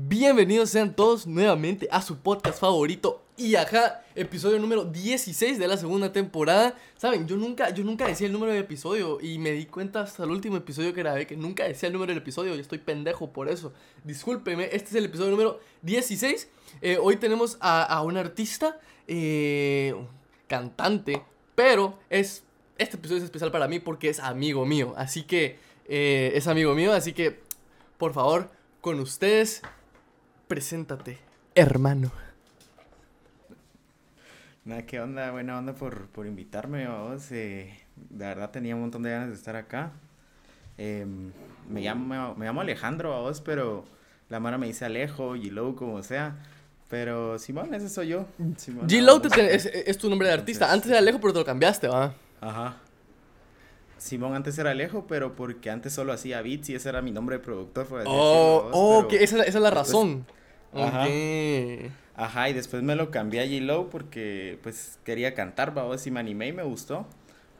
Bienvenidos sean todos nuevamente a su podcast favorito y acá, episodio número 16 de la segunda temporada. Saben, yo nunca, yo nunca decía el número del episodio y me di cuenta hasta el último episodio que grabé que nunca decía el número del episodio y estoy pendejo por eso. Discúlpeme, este es el episodio número 16. Eh, hoy tenemos a, un artista, eh, cantante, pero es, este episodio es especial para mí porque es amigo mío. Así que, eh, es amigo mío, así que, por favor, con ustedes, preséntate, hermano. Nada, qué onda, buena onda por, por invitarme, vos. Eh, de verdad tenía un montón de ganas de estar acá. Em, me, llamo, me llamo Alejandro, vos, pero la mara me dice Alejo, G-Low, como sea. Pero Simón, ese soy yo. G-Low es, es, tu nombre de artista. Antes era Alejo, pero te lo cambiaste, ¿va? Ajá. Simón antes era Alejo, pero porque antes solo hacía beats y ese era mi nombre de productor. oh, oh esa, es la razón. Ajá. Ajá, y después me lo cambié a G-Low porque pues quería cantar, vamos, y me animé y me gustó.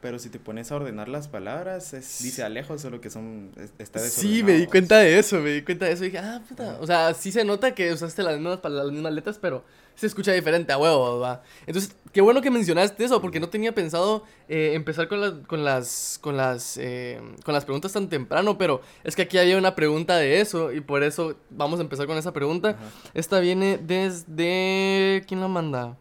Pero si te pones a ordenar las palabras, dice Alejo, solo que son, está Sí, me di cuenta de eso, me di cuenta de eso. Y dije, ah, puta. O sea, sí se nota que usaste las mismas, las mismas letras, pero se escucha diferente a huevo, va. Entonces, qué bueno que mencionaste eso, porque no tenía pensado eh, empezar con, con las, con, las, eh, con las preguntas tan temprano, pero es que aquí había una pregunta de eso, y por eso vamos a empezar con esa pregunta. Esta viene desde... ¿Quién la manda?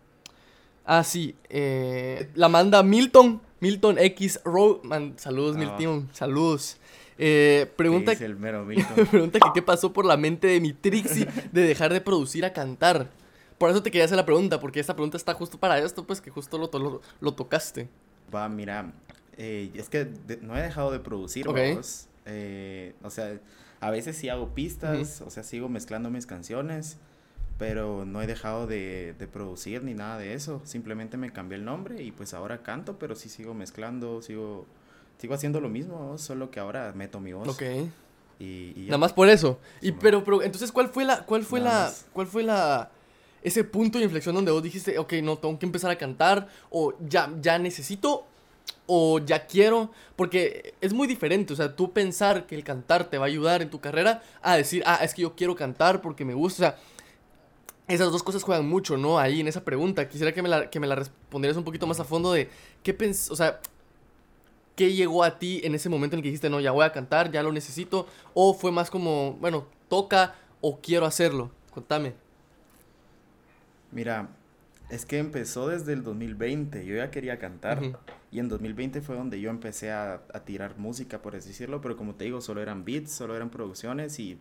Ah, sí, eh, la manda Milton. Milton X Row. saludos, ah. Milton. Saludos. Eh, pregunta, el mero pregunta que qué pasó por la mente de mi Trixie de dejar de producir a cantar. Por eso te quería hacer la pregunta, porque esta pregunta está justo para esto, pues que justo lo, lo, tocaste. Va, mira, eh, es que no he dejado de producir, eh, o sea, a veces sí hago pistas, o sea, sigo mezclando mis canciones pero no he dejado de, de, producir ni nada de eso. Simplemente me cambié el nombre y pues ahora canto, pero sí sigo mezclando, sigo, sigo haciendo lo mismo, solo que ahora meto mi voz. Ok. Y, Nada más por eso. y pero, pero, entonces, ¿cuál fue la, cuál fue la, cuál fue la, ese punto de inflexión donde vos dijiste, ok, no, tengo que empezar a cantar, o ya, ya necesito, o ya quiero, porque es muy diferente, o sea, tú pensar que el cantar te va a ayudar en tu carrera, a decir, ah, es que yo quiero cantar porque me gusta, o sea, esas dos cosas juegan mucho, ¿no? Ahí en esa pregunta. Quisiera que me la, que me la respondieras un poquito más a fondo de qué pens... O sea, ¿qué llegó a ti en ese momento en el que dijiste, no, ya voy a cantar, ya lo necesito? ¿O fue más como, bueno, toca o quiero hacerlo? Contame. Mira, es que empezó desde el 2020. Yo ya quería cantar. Y en 2020 fue donde yo empecé a, a tirar música, por así decirlo. Pero como te digo, solo eran beats, solo eran producciones y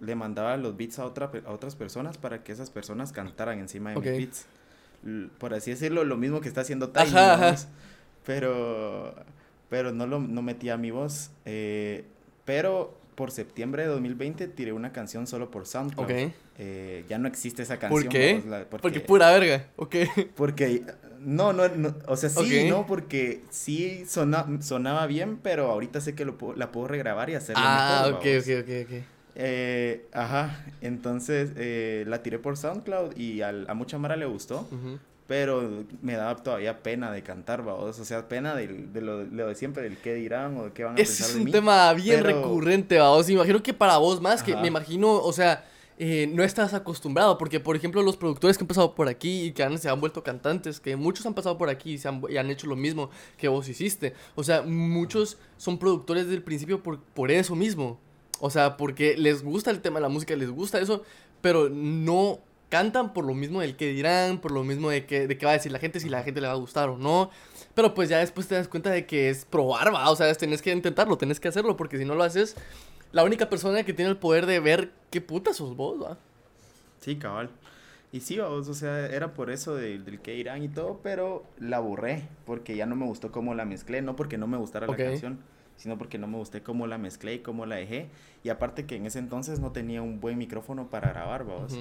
le mandaba los beats a, otra, a otras personas para que esas personas cantaran encima de mis beats. por así decirlo, lo mismo que está haciendo Tiny, pero pero no lo no metía mi voz. Eh, pero por septiembre de 2020 tiré una canción solo por SoundCloud. Eh, ya no existe esa canción. ¿Por qué? porque, pura verga, ok. Porque, no, no, o sea, sí, no, porque sí sonaba bien, pero ahorita sé que lo, la puedo regrabar y hacerlo ah, mejor. Ah, ok, ok, ok, ok. Eh, ajá, entonces eh, la tiré por SoundCloud y a mucha Mara le gustó, pero me daba todavía pena de cantar, vamos, o sea, pena de, lo, de siempre, del qué dirán o de qué van a pensar de mí. Es un tema bien recurrente, vamos, imagino que para vos más, que me imagino, o sea, eh, no estás acostumbrado, porque por ejemplo los productores que han pasado por aquí y que han, se han vuelto cantantes, que muchos han pasado por aquí y, se han, y han hecho lo mismo que vos hiciste, o sea, muchos son productores del principio por, por eso mismo. O sea, porque les gusta el tema de la música, les gusta eso, pero no cantan por lo mismo del que dirán, por lo mismo de que, de qué va a decir la gente, si la gente le va a gustar o no. Pero pues ya después te das cuenta de que es probar, va. O sea, tenés que intentarlo, tenés que hacerlo, porque si no lo haces, la única persona que tiene el poder de ver qué puta sos vos, va. Sí, cabal. Y sí, vos, o sea, era por eso del que dirán y todo, pero la borré, porque ya no me gustó cómo la mezclé, no porque no me gustara la canción sino porque no me gusté cómo la mezclé y cómo la dejé. Y aparte que en ese entonces no tenía un buen micrófono para grabar, vamos.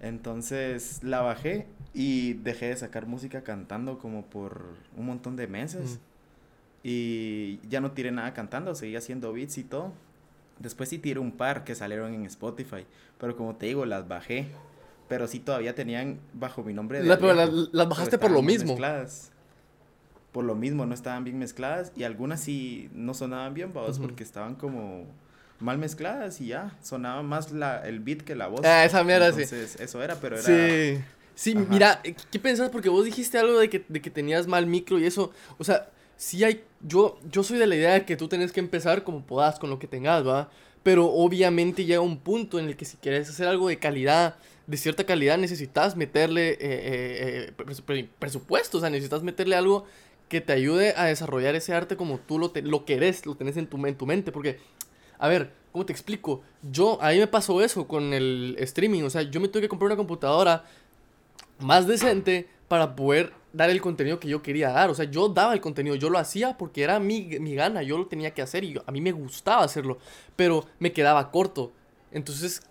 Entonces la bajé y dejé de sacar música cantando como por un montón de meses. Y ya no tiré nada cantando, seguía haciendo beats y todo. Después sí tiré un par que salieron en Spotify, pero como te digo, las bajé. Pero sí todavía tenían bajo mi nombre. De pero las, bajaste por lo mismo por lo mismo no estaban bien mezcladas y algunas sí no sonaban bien, vamos, porque estaban como, mal mezcladas y ya, sonaba más la, el beat que la voz. Ah, esa mierda, Entonces, eso era, pero era... Sí, sí, mira, ¿qué pensás? Porque vos dijiste algo de que, de que tenías mal micro y eso, o sea, sí hay, yo, yo soy de la idea de que tú tenés que empezar como podás, con lo que tengas, ¿va? Pero obviamente llega un punto en el que si quieres hacer algo de calidad, de cierta calidad, necesitas meterle eh, eh, eh presupuesto, o sea, necesitas meterle algo que te ayude a desarrollar ese arte como tú lo, lo querés, lo tenés en tu, en tu mente, porque, a ver, ¿cómo te explico? Yo, a mí me pasó eso con el streaming, o sea, yo me tuve que comprar una computadora más decente para poder dar el contenido que yo quería dar. O sea, yo daba el contenido, yo lo hacía porque era mi, mi gana, yo lo tenía que hacer y a mí me gustaba hacerlo, pero me quedaba corto. Entonces,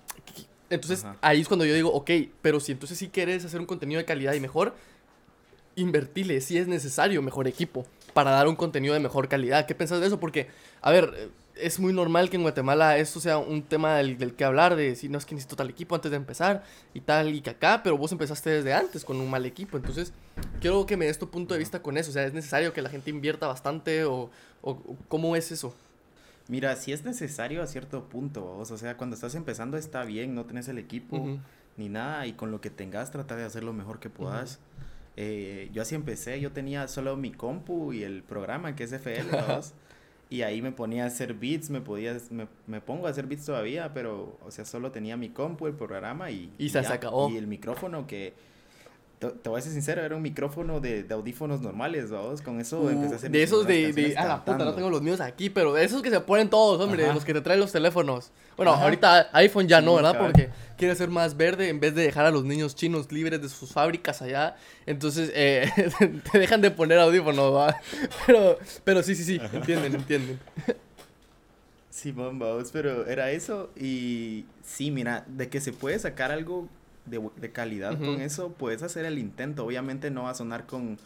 entonces ahí es cuando yo digo, ok, pero si entonces sí quieres hacer un contenido de calidad y mejor, invertirle si es necesario mejor equipo para dar un contenido de mejor calidad. ¿Qué piensas de eso? Porque, a ver, es muy normal que en Guatemala esto sea un tema del, que hablar, de si no es que necesito tal equipo antes de empezar y tal, y que acá, pero vos empezaste desde antes con un mal equipo. Entonces, quiero que me des tu punto de vista con eso. O sea, ¿es necesario que la gente invierta bastante o, o cómo es eso? Mira, si es necesario a cierto punto, o sea, cuando estás empezando está bien, no tenés el equipo ni nada, y con lo que tengas trata de hacer lo mejor que puedas. Eh, yo así empecé, yo tenía solo mi compu y el programa que es FL, y ahí me ponía a hacer beats, me podía, me, me, pongo a hacer beats todavía, pero, o sea, solo tenía mi compu, el programa y... Y, se, acabó. Y el micrófono que te, voy a ser sincero, era un micrófono de, de audífonos normales, vamos. Con eso uh, empecé a hacer. De esos de. de a la puta, no tengo los míos aquí, pero de esos que se ponen todos, hombre, los que te traen los teléfonos. Bueno, ahorita iPhone ya no, ¿verdad? Porque quiere ser más verde en vez de dejar a los niños chinos libres de sus fábricas allá. Entonces, eh, te dejan de poner audífonos, ¿va? Pero, pero sí, sí, sí, entienden, entienden. Sí, vamos, pero era eso. Y sí, mira, de que se puede sacar algo de, calidad con eso, puedes hacer el intento. Obviamente no va a sonar con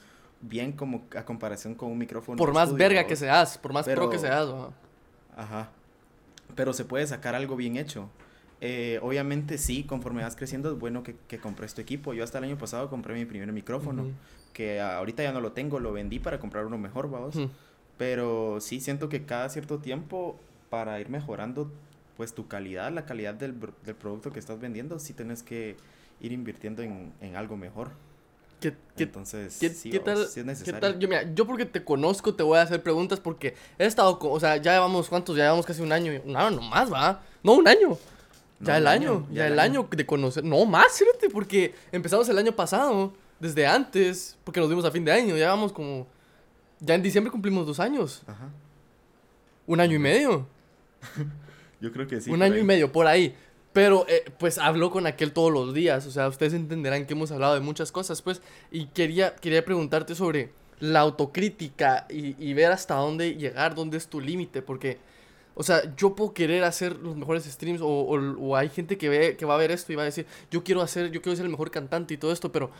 bien como a comparación con un micrófono. Por más verga que seas, por más pro que seas. Ajá. Pero se puede sacar algo bien hecho. Eh, obviamente sí, conforme vas creciendo es bueno que, que, compres tu equipo. Yo hasta el año pasado compré mi primer micrófono, que ahorita ya no lo tengo, lo vendí para comprar uno mejor, vamos. Pero sí siento que cada cierto tiempo, para ir mejorando pues tu calidad, la calidad del, del producto que estás vendiendo, sí tienes que ir invirtiendo en, en algo mejor. ¿Qué, Entonces, ¿qué, sí, tal, es necesario. ¿qué tal? Yo, mira, yo porque te conozco te voy a hacer preguntas porque he estado, o sea, ya llevamos, ¿cuántos? Ya llevamos casi un año, un año más, ¿va? No, un año. Ya el año, ya, el año. de conocer, no más, fíjate, porque empezamos el año pasado, desde antes, porque nos vimos a fin de año, ya vamos como, ya en diciembre cumplimos dos años. Ajá. Un año y medio. Yo creo que sí. Un año y medio, por ahí. Pero, eh, pues, hablo con aquel todos los días. O sea, ustedes entenderán que hemos hablado de muchas cosas, pues. Y quería, quería preguntarte sobre la autocrítica y, y ver hasta dónde llegar, dónde es tu límite. Porque, o sea, yo puedo querer hacer los mejores streams o, o, hay gente que, ve, que va a ver esto y va a decir, yo quiero hacer, yo quiero ser el mejor cantante y todo esto, pero,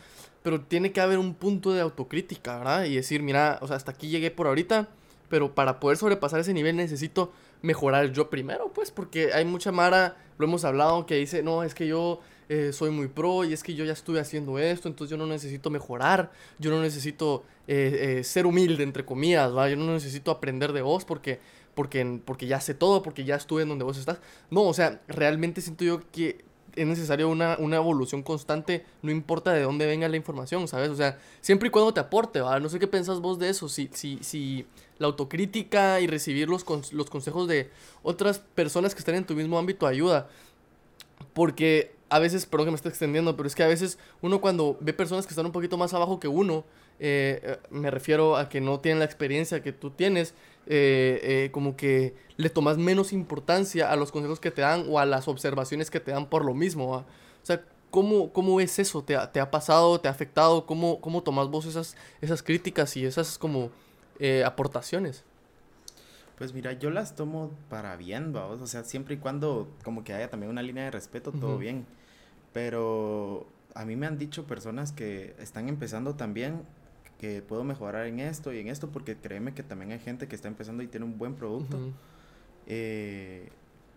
pero tiene que haber un punto de autocrítica, ¿verdad? Y decir, mira, o sea, hasta aquí llegué por ahorita, pero para poder sobrepasar ese nivel necesito mejorar yo primero, pues, porque hay mucha Mara, lo hemos hablado, que dice, no, es que yo eh, soy muy pro y es que yo ya estuve haciendo esto, entonces yo no necesito mejorar, yo no necesito eh, eh, ser humilde, entre comillas, ¿va? Yo no necesito aprender de vos porque, porque, porque ya sé todo, porque ya estuve en donde vos estás. No, o sea, realmente siento yo que es necesario una, una, evolución constante, no importa de dónde venga la información, ¿sabes? O sea, siempre y cuando te aporte, ¿va? No sé qué pensás vos de eso, si, si, si la autocrítica y recibir los, los consejos de otras personas que están en tu mismo ámbito ayuda. Porque a veces, perdón que me esté extendiendo, pero es que a veces uno cuando ve personas que están un poquito más abajo que uno, eh, eh, me refiero a que no tienen la experiencia que tú tienes, eh, como que le tomas menos importancia a los consejos que te dan o a las observaciones que te dan por lo mismo. O sea, ¿cómo, ¿cómo es eso? ¿Te ha, ¿Te ha, pasado? ¿Te ha afectado? ¿Cómo, cómo tomas vos esas, esas críticas y esas como aportaciones? Pues mira, yo las tomo para bien, vamos. O sea, siempre y cuando como que haya también una línea de respeto, todo bien. Pero a mí me han dicho personas que están empezando también que puedo mejorar en esto y en esto, porque créeme que también hay gente que está empezando y tiene un buen producto. Eh,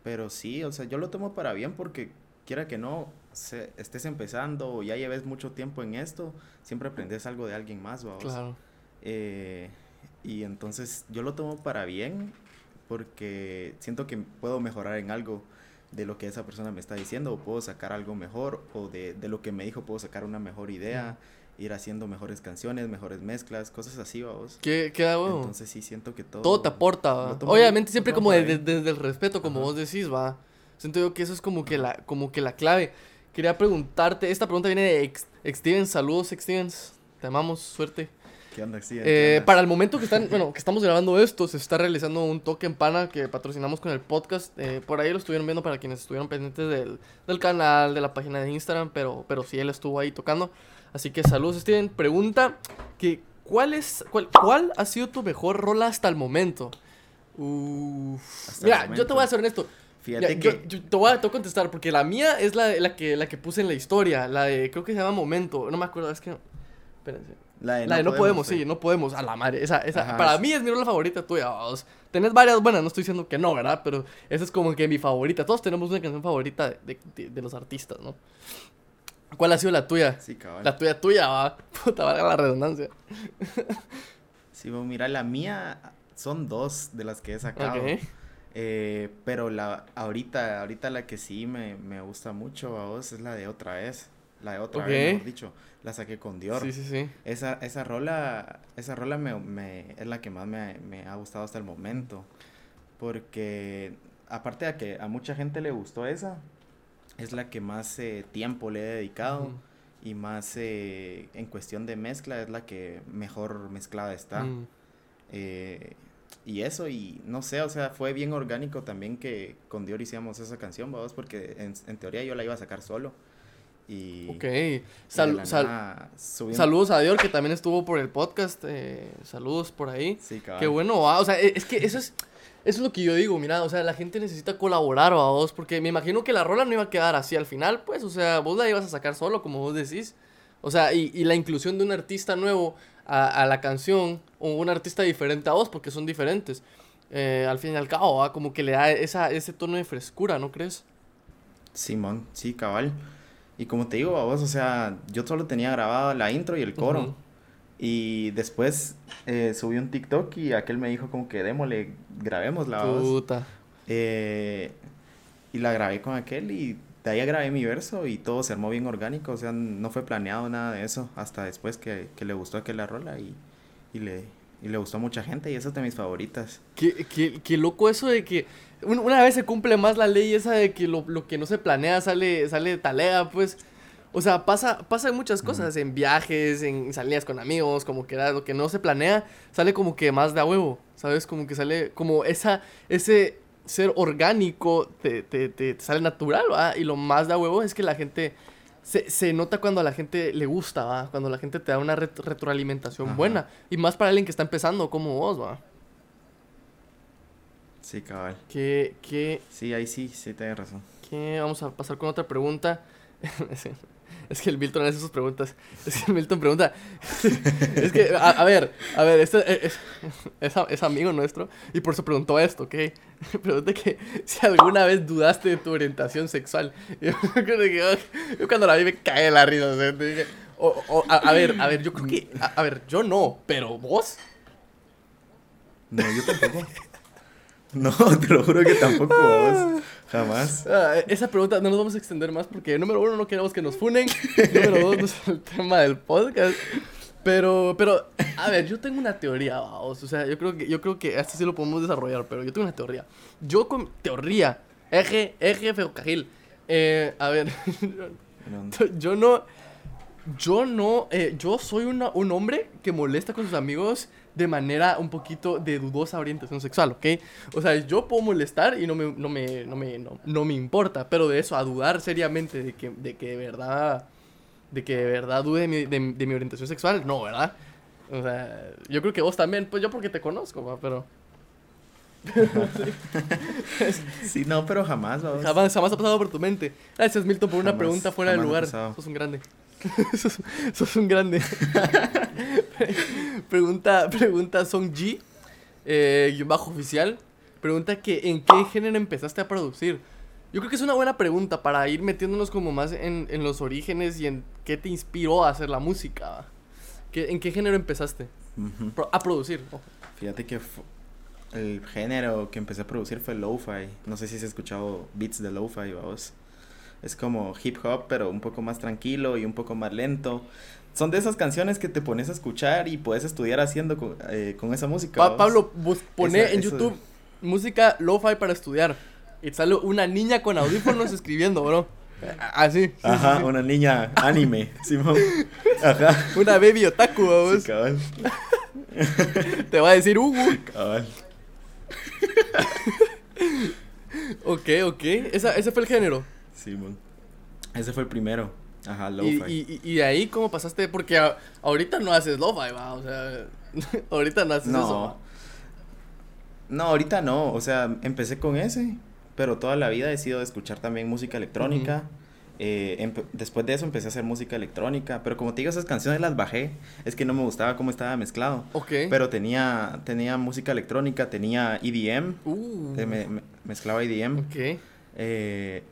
pero sí, o sea, yo lo tomo para bien porque quiera que no se, estés empezando o ya lleves mucho tiempo en esto, siempre aprendes algo de alguien más, vamos. Claro. Eh, y entonces yo lo tomo para bien, porque siento que puedo mejorar en algo de lo que esa persona me está diciendo, o puedo sacar algo mejor, o de, de lo que me dijo puedo sacar una mejor idea, ir haciendo mejores canciones, mejores mezclas, cosas así, vamos. ¿Qué, qué hago? Entonces sí siento que todo... Todo te aporta, Obviamente siempre como desde el respeto, como vos decís, va. Siento yo que eso es como que la, como que la clave. Quería preguntarte, esta pregunta viene de Ex, saludos Ex te amamos, suerte. ¿Qué onda, eh, Para el momento que están, bueno, que estamos grabando esto, se está realizando un toque en pana que patrocinamos con el podcast. Eh, por ahí lo estuvieron viendo para quienes estuvieron pendientes del, del, canal, de la página de Instagram, pero, pero sí él estuvo ahí tocando. Así que saludos, Steven. Pregunta que ¿cuál es cuál, cuál ha sido tu mejor rola hasta el momento? mira, yo te voy a ser honesto. Fíjate que... Yo, te, voy a, contestar porque la mía es la, la, que, la que puse en la historia. La de, creo que se llama Momento. No me acuerdo, es que... Espérense. La de, no, podemos, sí, no podemos. A la madre. Esa, esa, para mí es mi rola favorita tuya. Tenés varias buenas, no estoy diciendo que no, ¿verdad? Pero esa es como que mi favorita. Todos tenemos una canción favorita de, de, los artistas, ¿no? ¿Cuál ha sido la tuya? Sí, cabrón. La tuya, tuya, va. Puta, valga la redundancia. sí, bueno, mira, la mía son dos de las que he sacado. Eh, pero la ahorita, ahorita la que sí me, me gusta mucho a vos es la de otra vez. La de otra vez, mejor dicho. La saqué con Dior. Sí, sí, sí. Esa, esa rola, esa rola me, me, es la que más me, me, ha gustado hasta el momento. Porque aparte de que a mucha gente le gustó esa, es la que más eh, tiempo le he dedicado. Y más eh, en cuestión de mezcla es la que mejor mezclada está. Mm. Eh, y eso, y no sé, o sea, fue bien orgánico también que con Dior hicimos esa canción, vamos, porque en, en teoría yo la iba a sacar solo. Y ok. saludos a Dior, que también estuvo por el podcast. Saludos por ahí. Sí, Qué bueno, o sea, e, es que eso es, eso es lo que yo digo, mira, o sea, la gente necesita colaborar, vos, porque me imagino que la rola no iba a quedar así al final, pues, o sea, vos la ibas a sacar solo, como vos decís. O sea, y, y la inclusión de un artista nuevo a, a, la canción, o un artista diferente a vos, porque son diferentes. Eh, al fin y al cabo, como que le da esa, ese tono de frescura, ¿no crees? Simón, sí, cabal. Y como te digo, a vos, o sea, yo solo tenía grabado la intro y el coro. Y después eh, subí un TikTok y aquel me dijo como que démosle, grabemos la voz. Eh, y la grabé con aquel y de ahí grabé mi verso y todo se armó bien orgánico. O sea, no fue planeado nada de eso hasta después que, que le gustó aquel la rola y, y, le, y le gustó a mucha gente y esa es de mis favoritas. Qué, qué, qué loco eso de que una vez se cumple más la ley esa de que lo, lo que no se planea sale, sale de talea, pues. O sea, pasa, pasa muchas cosas, en viajes, en salidas con amigos, como que lo que no se planea, sale como que más de a huevo, ¿sabes? Como que sale, como esa, ese ser orgánico te, te, te, sale natural, ¿va? Y lo más de a huevo es que la gente, se, se nota cuando a la gente le gusta, ¿va? Cuando la gente te da una retroalimentación buena. Y más para alguien que está empezando como vos, ¿va? Sí, cabal. Que, que... Sí, ahí sí, sí, tienes razón. Que vamos a pasar con otra pregunta. es que el Milton hace sus preguntas. Es que el Milton pregunta. es que, a, ver, a ver, este es, es, amigo nuestro y por eso preguntó esto, ¿ok? Pregunta que si alguna vez dudaste de tu orientación sexual. Yo, yo cuando la vi me cae la risa. O a, ver, a ver, yo creo que. A, ver, yo no, pero vos. No, yo tampoco. No, te lo juro que tampoco vos. Jamás. Ah, esa pregunta no nos vamos a extender más porque, número uno, no queremos que nos funen. número dos, no es el tema del podcast. Pero, pero, a ver, yo tengo una teoría, vamos. O sea, yo creo que, yo creo que así sí lo podemos desarrollar, pero yo tengo una teoría. Yo con teoría, eje, eje ferrocarril. Eh, a ver, yo no, yo no, eh, yo soy una, un hombre que molesta con sus amigos de manera un poquito de dudosa orientación sexual, ¿ok? O sea, yo puedo molestar y no me, no me, no me, no, me importa, pero de eso, a dudar seriamente de que de, que de verdad, de que de verdad dude de mi, de, mi orientación sexual, no, ¿verdad? O sea, yo creo que vos también, pues yo porque te conozco, pero... sí, no, pero jamás, Jamás, jamás ha pasado por tu mente. Gracias, Milton, por una pregunta fuera del lugar. Sos un grande. sos, un grande. pregunta, pregunta Song G, eh, bajo oficial. Pregunta que en qué género empezaste a producir. Yo creo que es una buena pregunta para ir metiéndonos como más en, en los orígenes y en qué te inspiró a hacer la música. ¿Qué, ¿En qué género empezaste a producir? Fíjate que el género que empecé a producir fue lo-fi. No sé si has escuchado beats de lo-fi, vamos. Es como hip hop, pero un poco más tranquilo y un poco más lento. Son de esas canciones que te pones a escuchar y puedes estudiar haciendo con, eh, esa música. Pablo, pone en YouTube música lo-fi para estudiar. Y sale una niña con audífonos escribiendo, bro. Así. Ajá, una niña anime, Simón. Ajá. Una baby otaku, vamos. cabal. Te va a decir Hugo. Cabal. ok, ok. Esa, ese fue el género. Simón. Ese fue el primero. Ajá, lo-fi. Y, y, y, ahí, ¿cómo pasaste? Porque ahorita no haces lo-fi, va. O sea, ahorita no haces no. eso. No, ahorita no. O sea, empecé con ese pero toda la vida he sido de escuchar también música electrónica. Eh, después de eso empecé a hacer música electrónica, pero como te digo, esas canciones las bajé. Es que no me gustaba cómo estaba mezclado. Ok. Pero tenía, tenía música electrónica, tenía EDM. Uh. me, mezclaba EDM. Ok. Eh,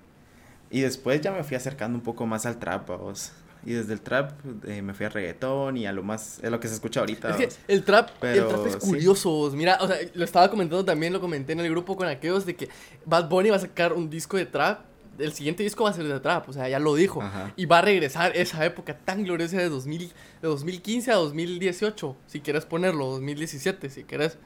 y después ya me fui acercando un poco más al trap, vos. Y desde el trap eh, me fui a reggaetón y a lo más, es lo que se escucha ahorita. Es que el trap, el trap es curioso. Mira, o sea, lo estaba comentando también, lo comenté en el grupo con aquellos de que Bad Bunny va a sacar un disco de trap. El siguiente disco va a ser de trap, o sea, ya lo dijo. Y va a regresar esa época tan gloriosa de, 2000, de 2015 a 2018, si quieres ponerlo, 2017, si quieres.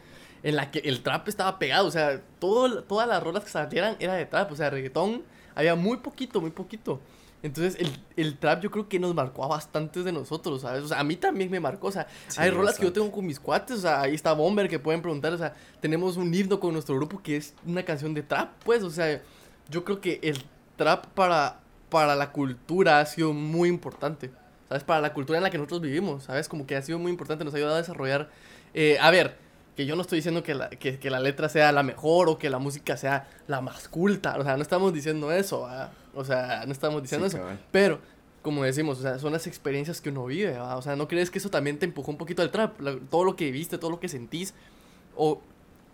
En la que el trap estaba pegado, o sea, todo, todas las rolas que salieran era de trap, o sea, reggaetón había muy poquito, muy poquito. Entonces, el, el, trap yo creo que nos marcó a bastantes de nosotros, ¿sabes? O sea, a mí también me marcó, o sea, hay rolas que yo tengo con mis cuates, o sea, ahí está Bomber que pueden preguntar, o sea, tenemos un himno con nuestro grupo que es una canción de trap, pues, o sea, yo creo que el trap para, para la cultura ha sido muy importante, ¿sabes? Para la cultura en la que nosotros vivimos, ¿sabes? Como que ha sido muy importante, nos ha ayudado a desarrollar, eh, a ver, que yo no estoy diciendo que la, que, que la letra sea la mejor o que la música sea la más culta, o sea, no estamos diciendo eso, ¿verdad? O sea, no estamos diciendo eso. Pero, como decimos, o sea, son las experiencias que uno vive, ¿verdad? O sea, ¿no crees que eso también te empujó un poquito al trap? todo lo que viste, todo lo que sentís. ¿O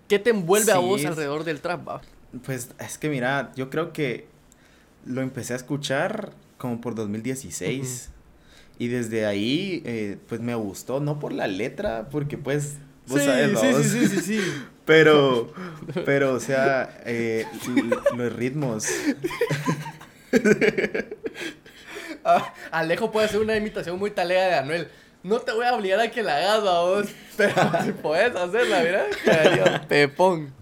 qué te envuelve a vos alrededor del trap, ¿va? Pues es que mira, yo creo que lo empecé a escuchar como por 2016. Y desde ahí, eh, pues me gustó, no por la letra, porque pues Vos sí, sí, sí, sí, sí, Pero, pero, o sea, eh, los ritmos. Ah, Alejo puede hacer una imitación muy talega de Anuel. No te voy a obligar a que la hagas a vos, pero si puedes hacerla, mira, pepón.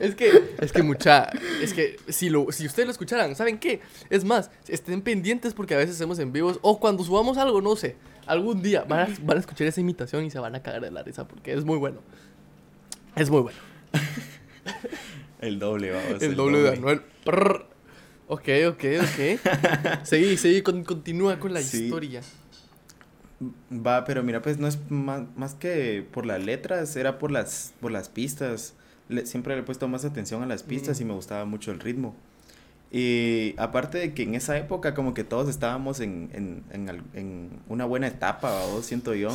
Es que, es que mucha, es que si, lo, si ustedes lo escucharan, ¿saben qué? Es más, estén pendientes porque a veces hacemos en vivos o cuando subamos algo, no sé, algún día van a, van a escuchar esa imitación y se van a cagar de la risa porque es muy bueno. Es muy bueno. el doble, vamos. El, doble, de Anuel. Ok, ok, ok. seguí, seguí, continúa con la historia. Va, pero mira, pues no es más, más, que por las letras, era por las, por las pistas. siempre le he puesto más atención a las pistas y me gustaba mucho el ritmo. Y aparte de que en esa época como que todos estábamos en, en, en, una buena etapa, siento yo.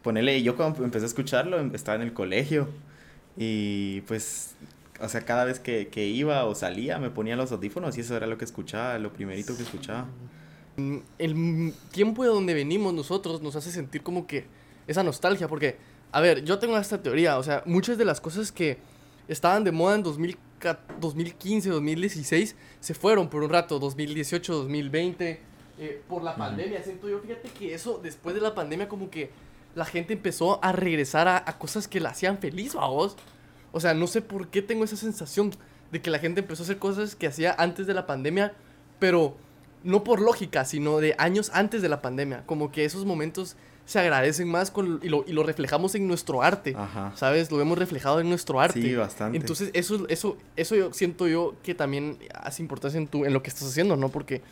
Ponele, yo cuando empecé a escucharlo em, estaba en el colegio y pues, o sea, cada vez que, que iba o salía me ponía los audífonos y eso era lo que escuchaba, lo primerito que escuchaba. Mm, el tiempo de donde venimos nosotros nos hace sentir como que esa nostalgia, porque, a ver, yo tengo esta teoría, o sea, muchas de las cosas que estaban de moda en 2000 2015, 2016 se fueron por un rato, 2018, 2020, eh, por la pandemia. Siento yo, fíjate que eso, después de la pandemia, como que la gente empezó a regresar a, cosas que la hacían feliz, a vos. O sea, no sé por qué tengo esa sensación de que la gente empezó a hacer cosas que hacía antes de la pandemia, pero no por lógica, sino de años antes de la pandemia. Como que esos momentos se agradecen más con, y, lo, y lo reflejamos en nuestro arte, ¿sabes? Lo vemos reflejado en nuestro arte. Sí, bastante. Entonces, eso, eso, eso yo siento yo que también hace importancia en, tu, en lo que estás haciendo, ¿no? Porque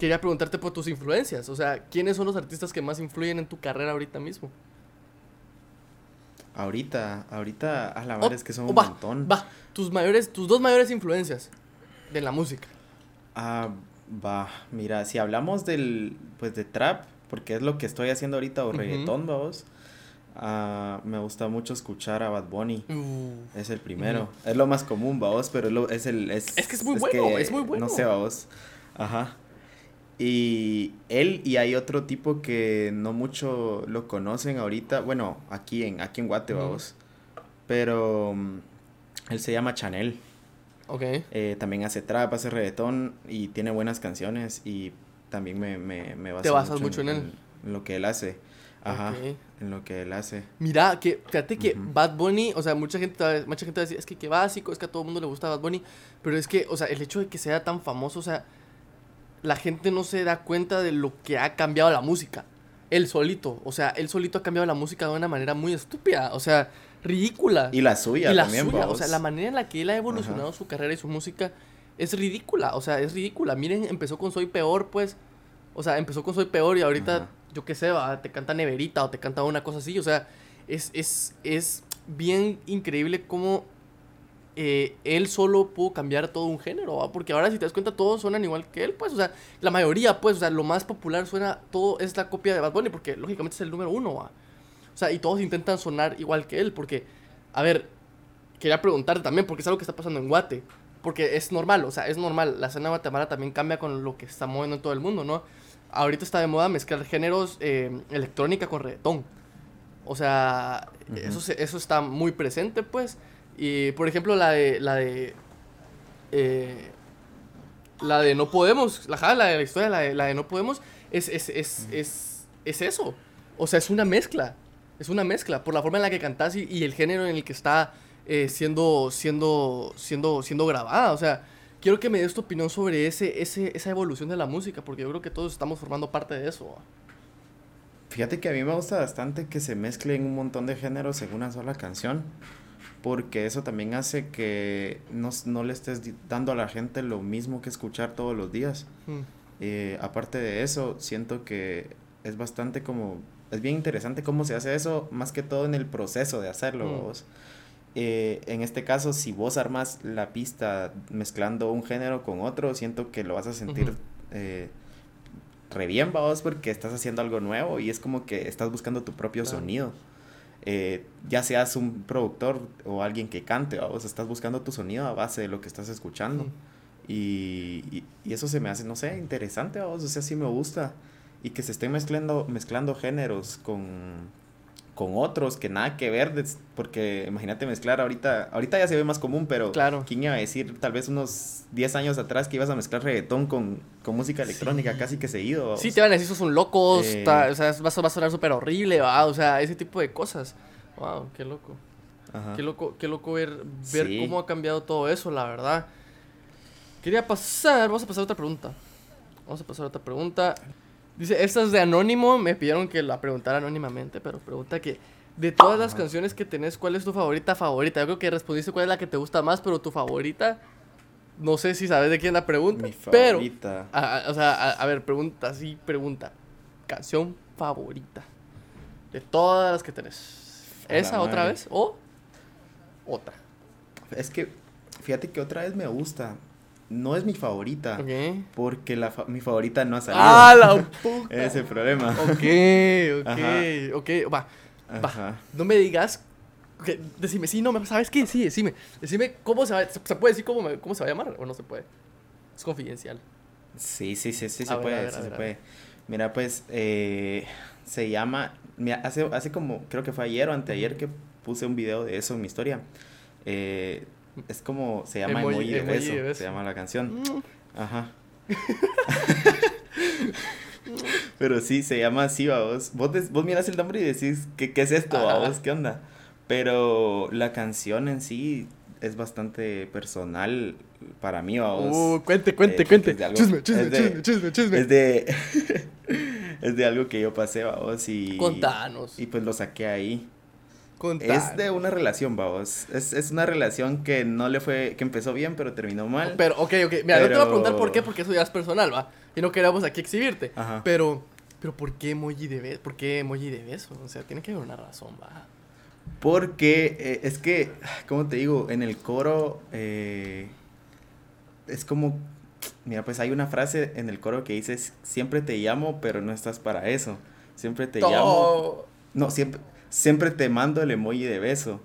quería preguntarte por tus influencias, o sea, ¿quiénes son los artistas que más influyen en tu carrera ahorita mismo? Ahorita, ahorita, a la verdad es que son un va, montón. Va, tus mayores, tus dos mayores influencias de la música. Ah, va, mira, si hablamos del, pues de trap, porque es lo que estoy haciendo ahorita, o reggaetón, vamos. Ah, me gusta mucho escuchar a Bad Bunny. Uh. es el primero. Es lo más común, vamos, pero es, el... Es, es que es muy bueno, es muy bueno. No sé, vamos. Ajá. Y él y hay otro tipo que no mucho lo conocen ahorita, bueno, aquí en, aquí en Guate, vamos. Pero mm, él se llama Chanel. Ok. Eh, también hace trap, hace reggaetón y tiene buenas canciones y también me, me, me ¿Te basas mucho, en, él? En, lo que él hace. Ajá, en lo que él hace. Mira, que fíjate que Bad Bunny, o sea, mucha gente, mucha gente va a decir, es que qué básico, es que a todo el mundo le gusta Bad Bunny, pero es que, o sea, el hecho de que sea tan famoso, o sea, la gente no se da cuenta de lo que ha cambiado la música. Él solito, o sea, él solito ha cambiado la música de una manera muy estúpida, o sea, ridícula. Y la suya y la Suya, o sea, la manera en la que él ha evolucionado su carrera y su música es ridícula, o sea, es ridícula. Miren, empezó con Soy Peor, pues, o sea, empezó con Soy Peor y ahorita, yo qué sé, va, te canta Neverita o te canta una cosa así, o sea, es, es, es bien increíble cómo eh, él solo pudo cambiar todo un género, porque ahora si te das cuenta todos suenan igual que él, pues, o sea, la mayoría, pues, o sea, lo más popular suena, todo es la copia de Bad Bunny, porque lógicamente es el número uno, ¿va? o sea, y todos intentan sonar igual que él, porque, a ver, quería preguntarte también, porque es algo que está pasando en Guate, porque es normal, o sea, es normal, la escena de Guatemala también cambia con lo que está moviendo en todo el mundo, ¿no? Ahorita está de moda mezclar géneros eh, electrónica con reggaetón. O sea, eso, eso está muy presente, pues. Y por ejemplo, la de. La de. Eh, la de No Podemos. La, la de la historia, la de, la de No Podemos. Es, es, es, es, es, eso. O sea, es una mezcla. Es una mezcla. Por la forma en la que cantas y, el género en el que está eh, siendo, siendo, siendo, siendo grabada. O sea, quiero que me des tu opinión sobre ese, ese, esa evolución de la música. Porque yo creo que todos estamos formando parte de eso. Fíjate que a mí me gusta bastante que se mezclen un montón de géneros en una sola canción porque eso también hace que no, no, le estés dando a la gente lo mismo que escuchar todos los días. Hmm. Eh, aparte de eso, siento que es bastante como, es bien interesante cómo se hace eso, más que todo en el proceso de hacerlo. Hmm. Eh, en este caso, si vos armas la pista mezclando un género con otro, siento que lo vas a sentir eh, re bien, vos, porque estás haciendo algo nuevo y es como que estás buscando tu propio sonido. Eh, ya seas un productor o alguien que cante, vos estás buscando tu sonido a base de lo que estás escuchando. Y, y, eso se me hace, no sé, interesante, vos, o sea, sí me gusta. Y que se estén mezclando, mezclando géneros con, con otros que nada que ver, porque imagínate mezclar ahorita, ahorita ya se ve más común, pero claro. ¿quién iba a decir tal vez unos 10 años atrás que ibas a mezclar reggaetón con, con música electrónica casi que seguido? Sí, te van a decir, sos un loco, eh, o sea, va, a sonar súper horrible, o sea, ese tipo de cosas. Wow, qué loco. Qué loco, qué loco ver, ver cómo ha cambiado todo eso, la verdad. Quería pasar, vamos a pasar a otra pregunta. Vamos a pasar a otra pregunta. Dice, esta es de Anónimo, me pidieron que la preguntara anónimamente, pero pregunta que de todas las canciones que tenés, ¿cuál es tu favorita favorita? Yo creo que respondiste cuál es la que te gusta más, pero tu favorita, no sé si sabes de quién la pregunta. Mi favorita. Pero, o sea, a, ver, pregunta, sí, pregunta. Canción favorita. De todas las que tenés. ¿Esa otra vez o otra? Es que, fíjate que otra vez me gusta no es mi favorita. Porque la mi favorita no ha salido. ¡Ah, la puta! Ese es el problema. Ok, ok, ok. Va, va. No me digas. decime, sí, no, ¿sabes qué? Sí, decime. Decime cómo se va. ¿Se puede decir cómo, cómo se va a llamar o no se puede? Es confidencial. Sí, sí, sí, sí, se puede, sí se puede. Mira, pues, eh, se llama. Mira, hace, hace como, creo que fue ayer o anteayer que puse un video de eso en mi historia. Eh, es como, se llama Emoji, de, beso, se llama la canción. Mm. Ajá. Pero sí, se llama así, vos. Vos, vos miras el nombre y decís, ¿qué, qué es esto, vos? ¿Qué onda? Pero la canción en sí es bastante personal para mí, vos. Uh, cuente, cuente, eh, cuente. chisme, chisme, chisme, chisme, chisme. Es de, es de algo que yo pasé, vos, y... Contanos. Y pues lo saqué ahí. Es de una relación, vamos. Es, es, una relación que no le fue, que empezó bien, pero terminó mal. Pero, ok, ok. Mira, no te voy a preguntar por qué, porque eso ya es personal, va. Y no queremos aquí exhibirte. Ajá. Pero, pero ¿por qué emoji de beso? ¿Por qué emoji de beso? O sea, tiene que haber una razón, va. Porque eh, es que, ¿cómo te digo? En el coro eh, es como, mira, pues hay una frase en el coro que dice, siempre te llamo, pero no estás para eso. Siempre te llamo. No, siempre Siempre te mando el emoji de beso.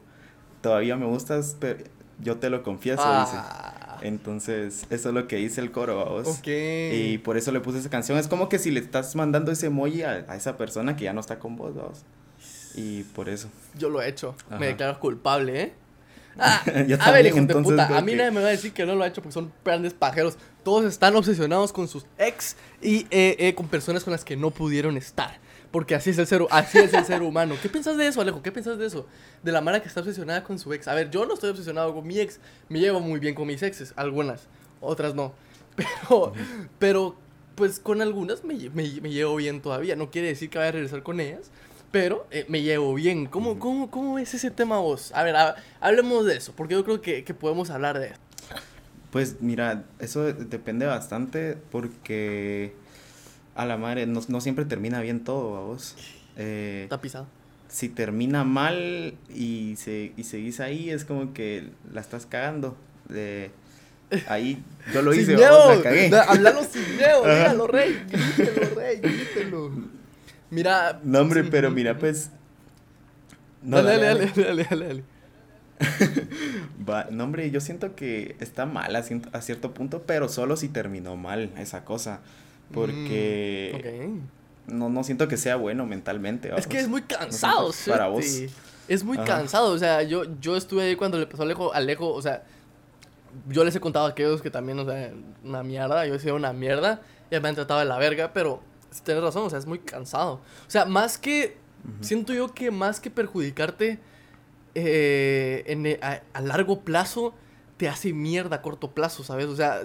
Todavía me gustas, pero yo te lo confieso, dice. Ah. Entonces, eso es lo que dice el coro, vos. Ok. Y por eso le puse esa canción. Es como que si le estás mandando ese emoji a, esa persona que ya no está con vos, vos. Y por eso. Yo lo he hecho. Me declaro culpable, ¿eh? Ah, a ver, hijo de puta, a mí nadie me va a decir que no lo ha hecho porque son grandes pajeros. Todos están obsesionados con sus ex y eh, eh, con personas con las que no pudieron estar. Porque así es el ser, así es el ser humano. ¿Qué piensas de eso, Alejo? ¿Qué piensas de eso? De la mara que está obsesionada con su ex. A ver, yo no estoy obsesionado con mi ex. Me llevo muy bien con mis exes. Algunas. Otras no. Pero, pero pues con algunas me, me, me llevo bien todavía. No quiere decir que vaya a regresar con ellas pero eh, me llevo bien. ¿Cómo, cómo, ¿Cómo es ese tema vos? A ver, hablemos de eso, porque yo creo que, que podemos hablar de eso. Pues mira, eso depende bastante porque a la madre no, no siempre termina bien todo, a vos. Eh, Está pisado. Si termina mal y, se, y seguís ahí, es como que la estás cagando. De, ahí yo lo hice, vos, la cagué. Hablalo sin miedo, dígalo, rey, grítelo, rey, grítelo. Mira. No, hombre, pero mira, pues. No, dale, dale, dale, dale, dale. Va, no, hombre, yo siento que está mal a, cierto punto, pero solo si terminó mal esa cosa. Porque. Mm, no, no siento que sea bueno mentalmente. Es que es muy cansado. Para vos. Es muy cansado. O sea, yo, yo estuve ahí cuando le pasó a Alejo, Alejo, o sea, yo les he contado a aquellos que también, o sea, una mierda. Yo decía una mierda. Ya me han tratado de la verga, pero tienes razón, o sea, es muy cansado. O sea, más que, siento yo que más que perjudicarte eh, en, e, a, largo plazo, te hace mierda a corto plazo, ¿sabes? O sea,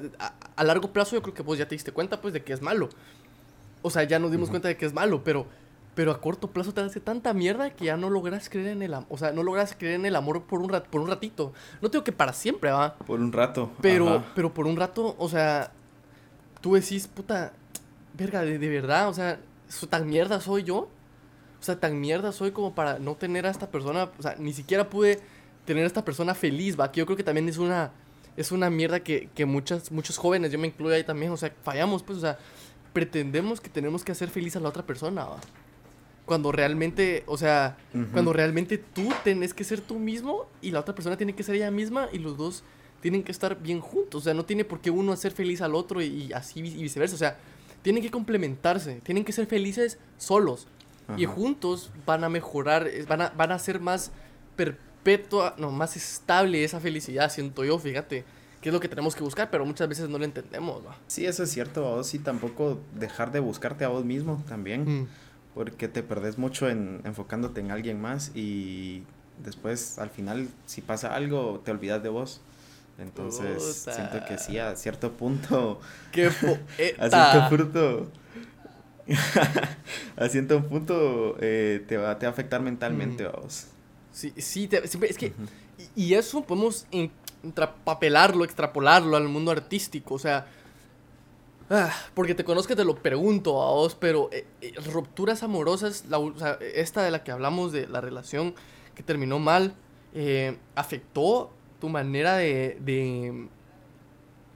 a, largo plazo yo creo que vos ya te diste cuenta, pues, de que es malo. O sea, ya nos dimos cuenta de que es malo, pero, pero a corto plazo te hace tanta mierda que ya no logras creer en el amor. O sea, no logras creer en el amor por un, rat por un ratito. No digo que para siempre, va. Por un rato. Pero, pero por un rato, o sea, tú decís, puta, verga, de, verdad, o sea, tan mierda soy yo. O sea, tan mierda soy como para no tener a esta persona, o sea, ni siquiera pude tener a esta persona feliz, va, que yo creo que también es una, es una mierda que, que muchas, muchos jóvenes, yo me incluyo ahí también, o sea, fallamos, pues, o sea, pretendemos que tenemos que hacer feliz a la otra persona, va. Cuando realmente, o sea, cuando realmente tú tenés que ser tú mismo y la otra persona tiene que ser ella misma y los dos tienen que estar bien juntos, o sea, no tiene por qué uno hacer feliz al otro y, y así y viceversa, o sea, tienen que complementarse, tienen que ser felices solos. Y juntos van a mejorar, van a, van a ser más perpetua, no, más estable esa felicidad, siento yo, fíjate. Que es lo que tenemos que buscar, pero muchas veces no lo entendemos. Sí, eso es cierto, vos sí tampoco dejar de buscarte a vos mismo también. Mm. Porque te perdés mucho en enfocándote en alguien más y después al final si pasa algo te olvidas de vos. Entonces, siento que sí, a cierto punto. ¡Qué A cierto punto. a cierto punto eh, te, va, te va a afectar mentalmente, mm. vamos. Sí, sí, es que. y, eso podemos intrapapelarlo, extrapolarlo al mundo artístico, o sea. Ah, porque te conozco te lo pregunto a vos, pero eh, eh, rupturas amorosas, la, o sea, esta de la que hablamos de la relación que terminó mal, ¿afectó tu manera de, de,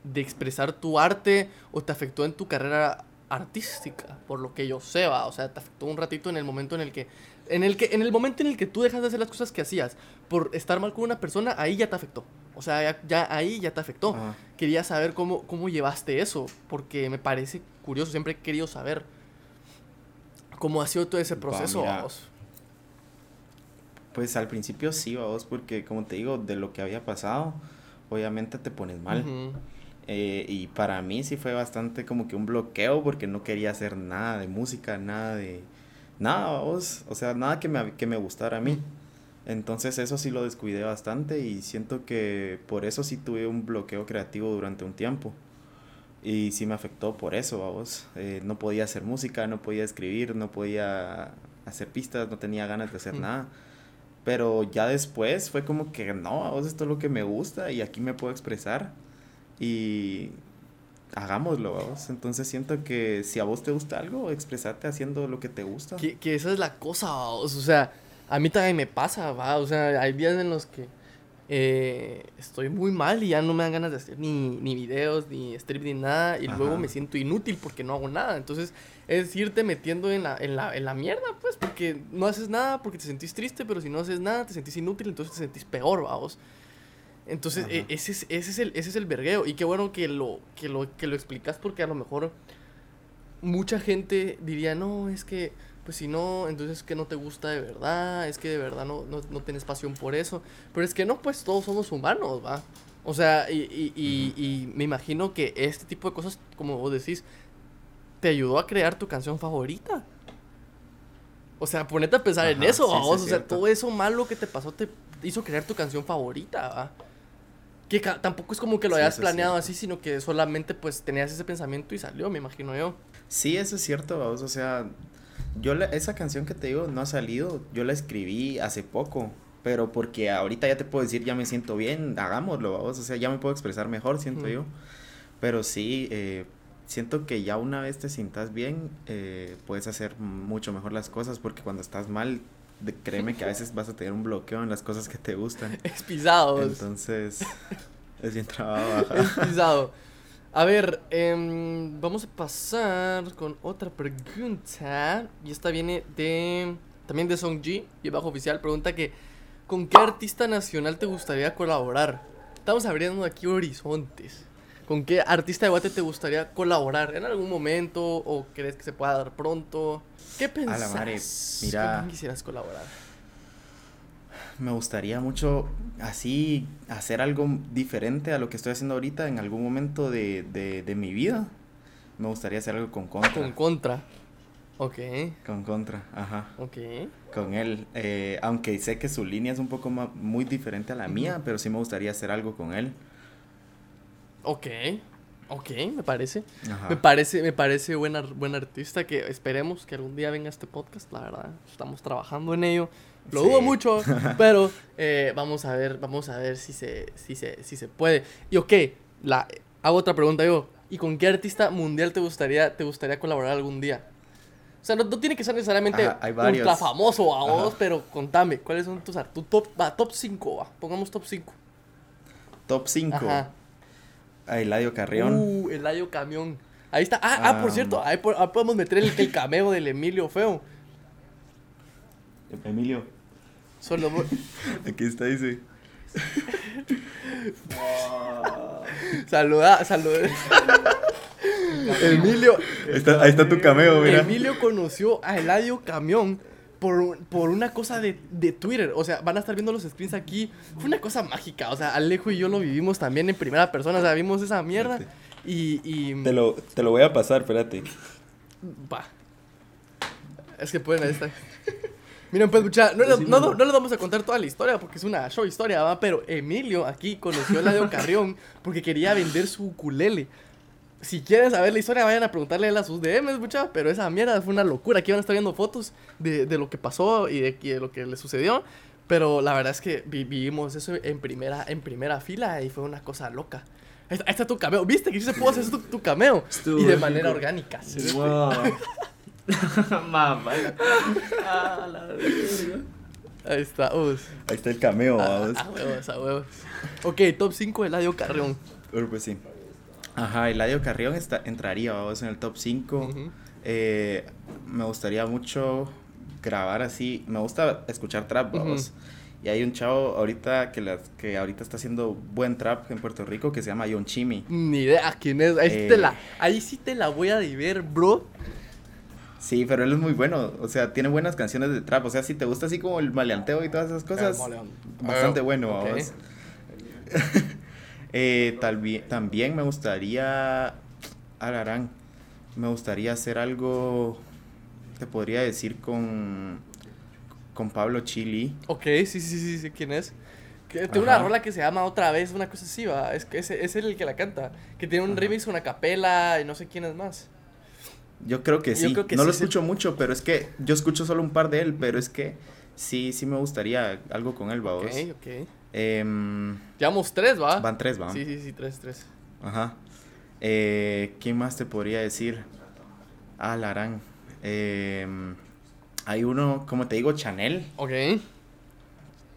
de, expresar tu arte o te afectó en tu carrera artística, por lo que yo sé, va, o sea, te afectó un ratito en el momento en el que en el que en el momento en el que tú dejas de hacer las cosas que hacías por estar mal con una persona, ahí ya te afectó. O sea, ya, ahí ya te afectó. Quería saber cómo, cómo llevaste eso, porque me parece curioso, siempre he querido saber cómo ha sido todo ese proceso. Pues al principio sí, vos, porque como te digo, de lo que había pasado, obviamente te pones mal. Eh, y para mí sí fue bastante como que un bloqueo porque no quería hacer nada de música, nada de... Nada, vos, o sea, nada que me, que me gustara a mí. Entonces eso sí lo descuidé bastante y siento que por eso sí tuve un bloqueo creativo durante un tiempo. Y sí me afectó por eso, vos. Eh, no podía hacer música, no podía escribir, no podía hacer pistas, no tenía ganas de hacer nada. Pero ya después fue como que no, a vos esto es lo que me gusta y aquí me puedo expresar y hagámoslo, vos. Entonces siento que si a vos te gusta algo, expresate haciendo lo que te gusta. Que, que esa es la cosa, O sea, a mí también me pasa, va. O sea, hay días en los que eh, estoy muy mal y ya no me dan ganas de hacer ni, ni videos, ni strip, ni nada. Y luego me siento inútil porque no hago nada. Entonces es irte metiendo en la, en, la, en la mierda, pues, porque no haces nada porque te sentís triste, pero si no haces nada te sentís inútil, entonces te sentís peor, vamos. Entonces, e, ese, es, ese, es el, ese es el vergueo. Y qué bueno que lo, que, lo, que lo explicas porque a lo mejor mucha gente diría, no, es que, pues si no, entonces es que no te gusta de verdad, es que de verdad no, no, no tienes pasión por eso. Pero es que no, pues todos somos humanos, ¿va? O sea, y, y, y, y me imagino que este tipo de cosas, como vos decís, te ayudó a crear tu canción favorita. O sea, ponete a pensar en eso, vamos. o sea, todo eso malo que te pasó te hizo crear tu canción favorita, ¿va? Que tampoco es como que lo hayas planeado así, sino que solamente pues tenías ese pensamiento y salió, me imagino yo. Sí, eso es cierto, vamos. O sea, yo esa canción que te digo no ha salido, yo la escribí hace poco. Pero porque ahorita ya te puedo decir, ya me siento bien, hagámoslo, vamos. O sea, ya me puedo expresar mejor, siento yo. Pero sí, eh, siento que ya una vez te sientas bien, eh, puedes hacer mucho mejor las cosas porque cuando estás mal, créeme que a veces vas a tener un bloqueo en las cosas que te gustan. Es pisado. Entonces, es bien trabajo. Es pisado. A ver, em, vamos a pasar con otra pregunta. Y esta viene de. También de Song G, y bajo oficial. Pregunta que: ¿Con qué artista nacional te gustaría colaborar? Estamos abriendo aquí horizontes. ¿Con qué artista de Guate te gustaría colaborar en algún momento o crees que se pueda dar pronto? ¿Qué pensás? mira, ¿Con quisieras colaborar? Me gustaría mucho así hacer algo diferente a lo que estoy haciendo ahorita en algún momento de, de, mi vida. Me gustaría hacer algo con Contra. Con Contra. Ok. Con Contra, ajá. Ok. Con él. Eh, aunque sé que su línea es un poco más, muy diferente a la mía, pero sí me gustaría hacer algo con él. Ok, ok, me parece. Me parece, me parece buen, buen artista que esperemos que algún día venga este podcast, la verdad. Estamos trabajando en ello. Lo dudo mucho, pero eh, vamos a ver, vamos a ver si se, si se, si se puede. Y ok, la, hago otra pregunta yo. ¿Y con qué artista mundial te gustaría, te gustaría colaborar algún día? O sea, no, tiene que ser necesariamente ultra famoso a vos, pero contame, ¿cuáles son tus tu top, va, top 5, va, pongamos top 5. Top 5. A Eladio Carrión. Uh, Eladio Camión. Ahí está. Ah, ah, por cierto, ahí, podemos meter el, el, cameo del Emilio Feo. Emilio. Solo. Aquí está, dice. Saluda, saluda. Emilio. ahí está tu cameo, mira. Emilio conoció a Eladio Camión por, por una cosa de, de, Twitter. O sea, van a estar viendo los screens aquí. Fue una cosa mágica. O sea, Alejo y yo lo vivimos también en primera persona. O sea, vimos esa mierda. Y, y... Te, lo, te lo voy a pasar, espérate. Va. Es que pueden, ahí está. Miren, pues, mucha, no, no, no, les vamos a contar toda la historia porque es una show historia, ¿va? Pero Emilio aquí conoció a la de Carrión porque quería vender su ukulele si quieren saber la historia, vayan a preguntarle a sus DMs, mucha. Pero esa mierda fue una locura. Aquí van a estar viendo fotos de, de lo que pasó y de, lo que le sucedió. Pero la verdad es que vivimos eso en primera, en primera fila y fue una cosa loca. Ahí está, tu cameo. ¿Viste que sí se pudo hacer tu, cameo? y de manera orgánica. Wow. Mamá. Ahí está. Ahí está el cameo, a, a, huevos, a huevos. Ok, top 5 de Eladio Carrión. pues sí. Ajá, Eladio Carrión está, entraría, vamos, en el top 5. Eh, me gustaría mucho grabar así. Me gusta escuchar trap, vamos. Y hay un chavo ahorita que, las, que ahorita está haciendo buen trap en Puerto Rico que se llama John Chimmy. Ni idea quién es. Ahí, sí te la, eh, ahí sí te la voy a ver, bro. Sí, pero él es muy bueno. O sea, tiene buenas canciones de trap. O sea, si te gusta así como el maleanteo y todas esas cosas, bastante bueno, vamos. Eh, tal, también me gustaría, Alarán, me gustaría hacer algo, te podría decir, con, con Pablo Chili. Ok, sí, sí, sí, sí, ¿quién es? Que, tiene una rola que se llama Otra vez, una cosa así, va. Es, es, es el que la canta. Que tiene un remix, una capela y no sé quién es más. Yo creo que sí. no lo escucho mucho, pero es que yo escucho solo un par de él, pero es que sí, sí me gustaría algo con él, vamos. Ok, ok. Eh, Llevamos tres, ¿va? Van tres, ¿va? Sí, sí, sí, tres, tres. Ajá. Eh, ¿Quién más te podría decir? Ah, Larán. Eh, hay uno, como te digo, Chanel. Ok.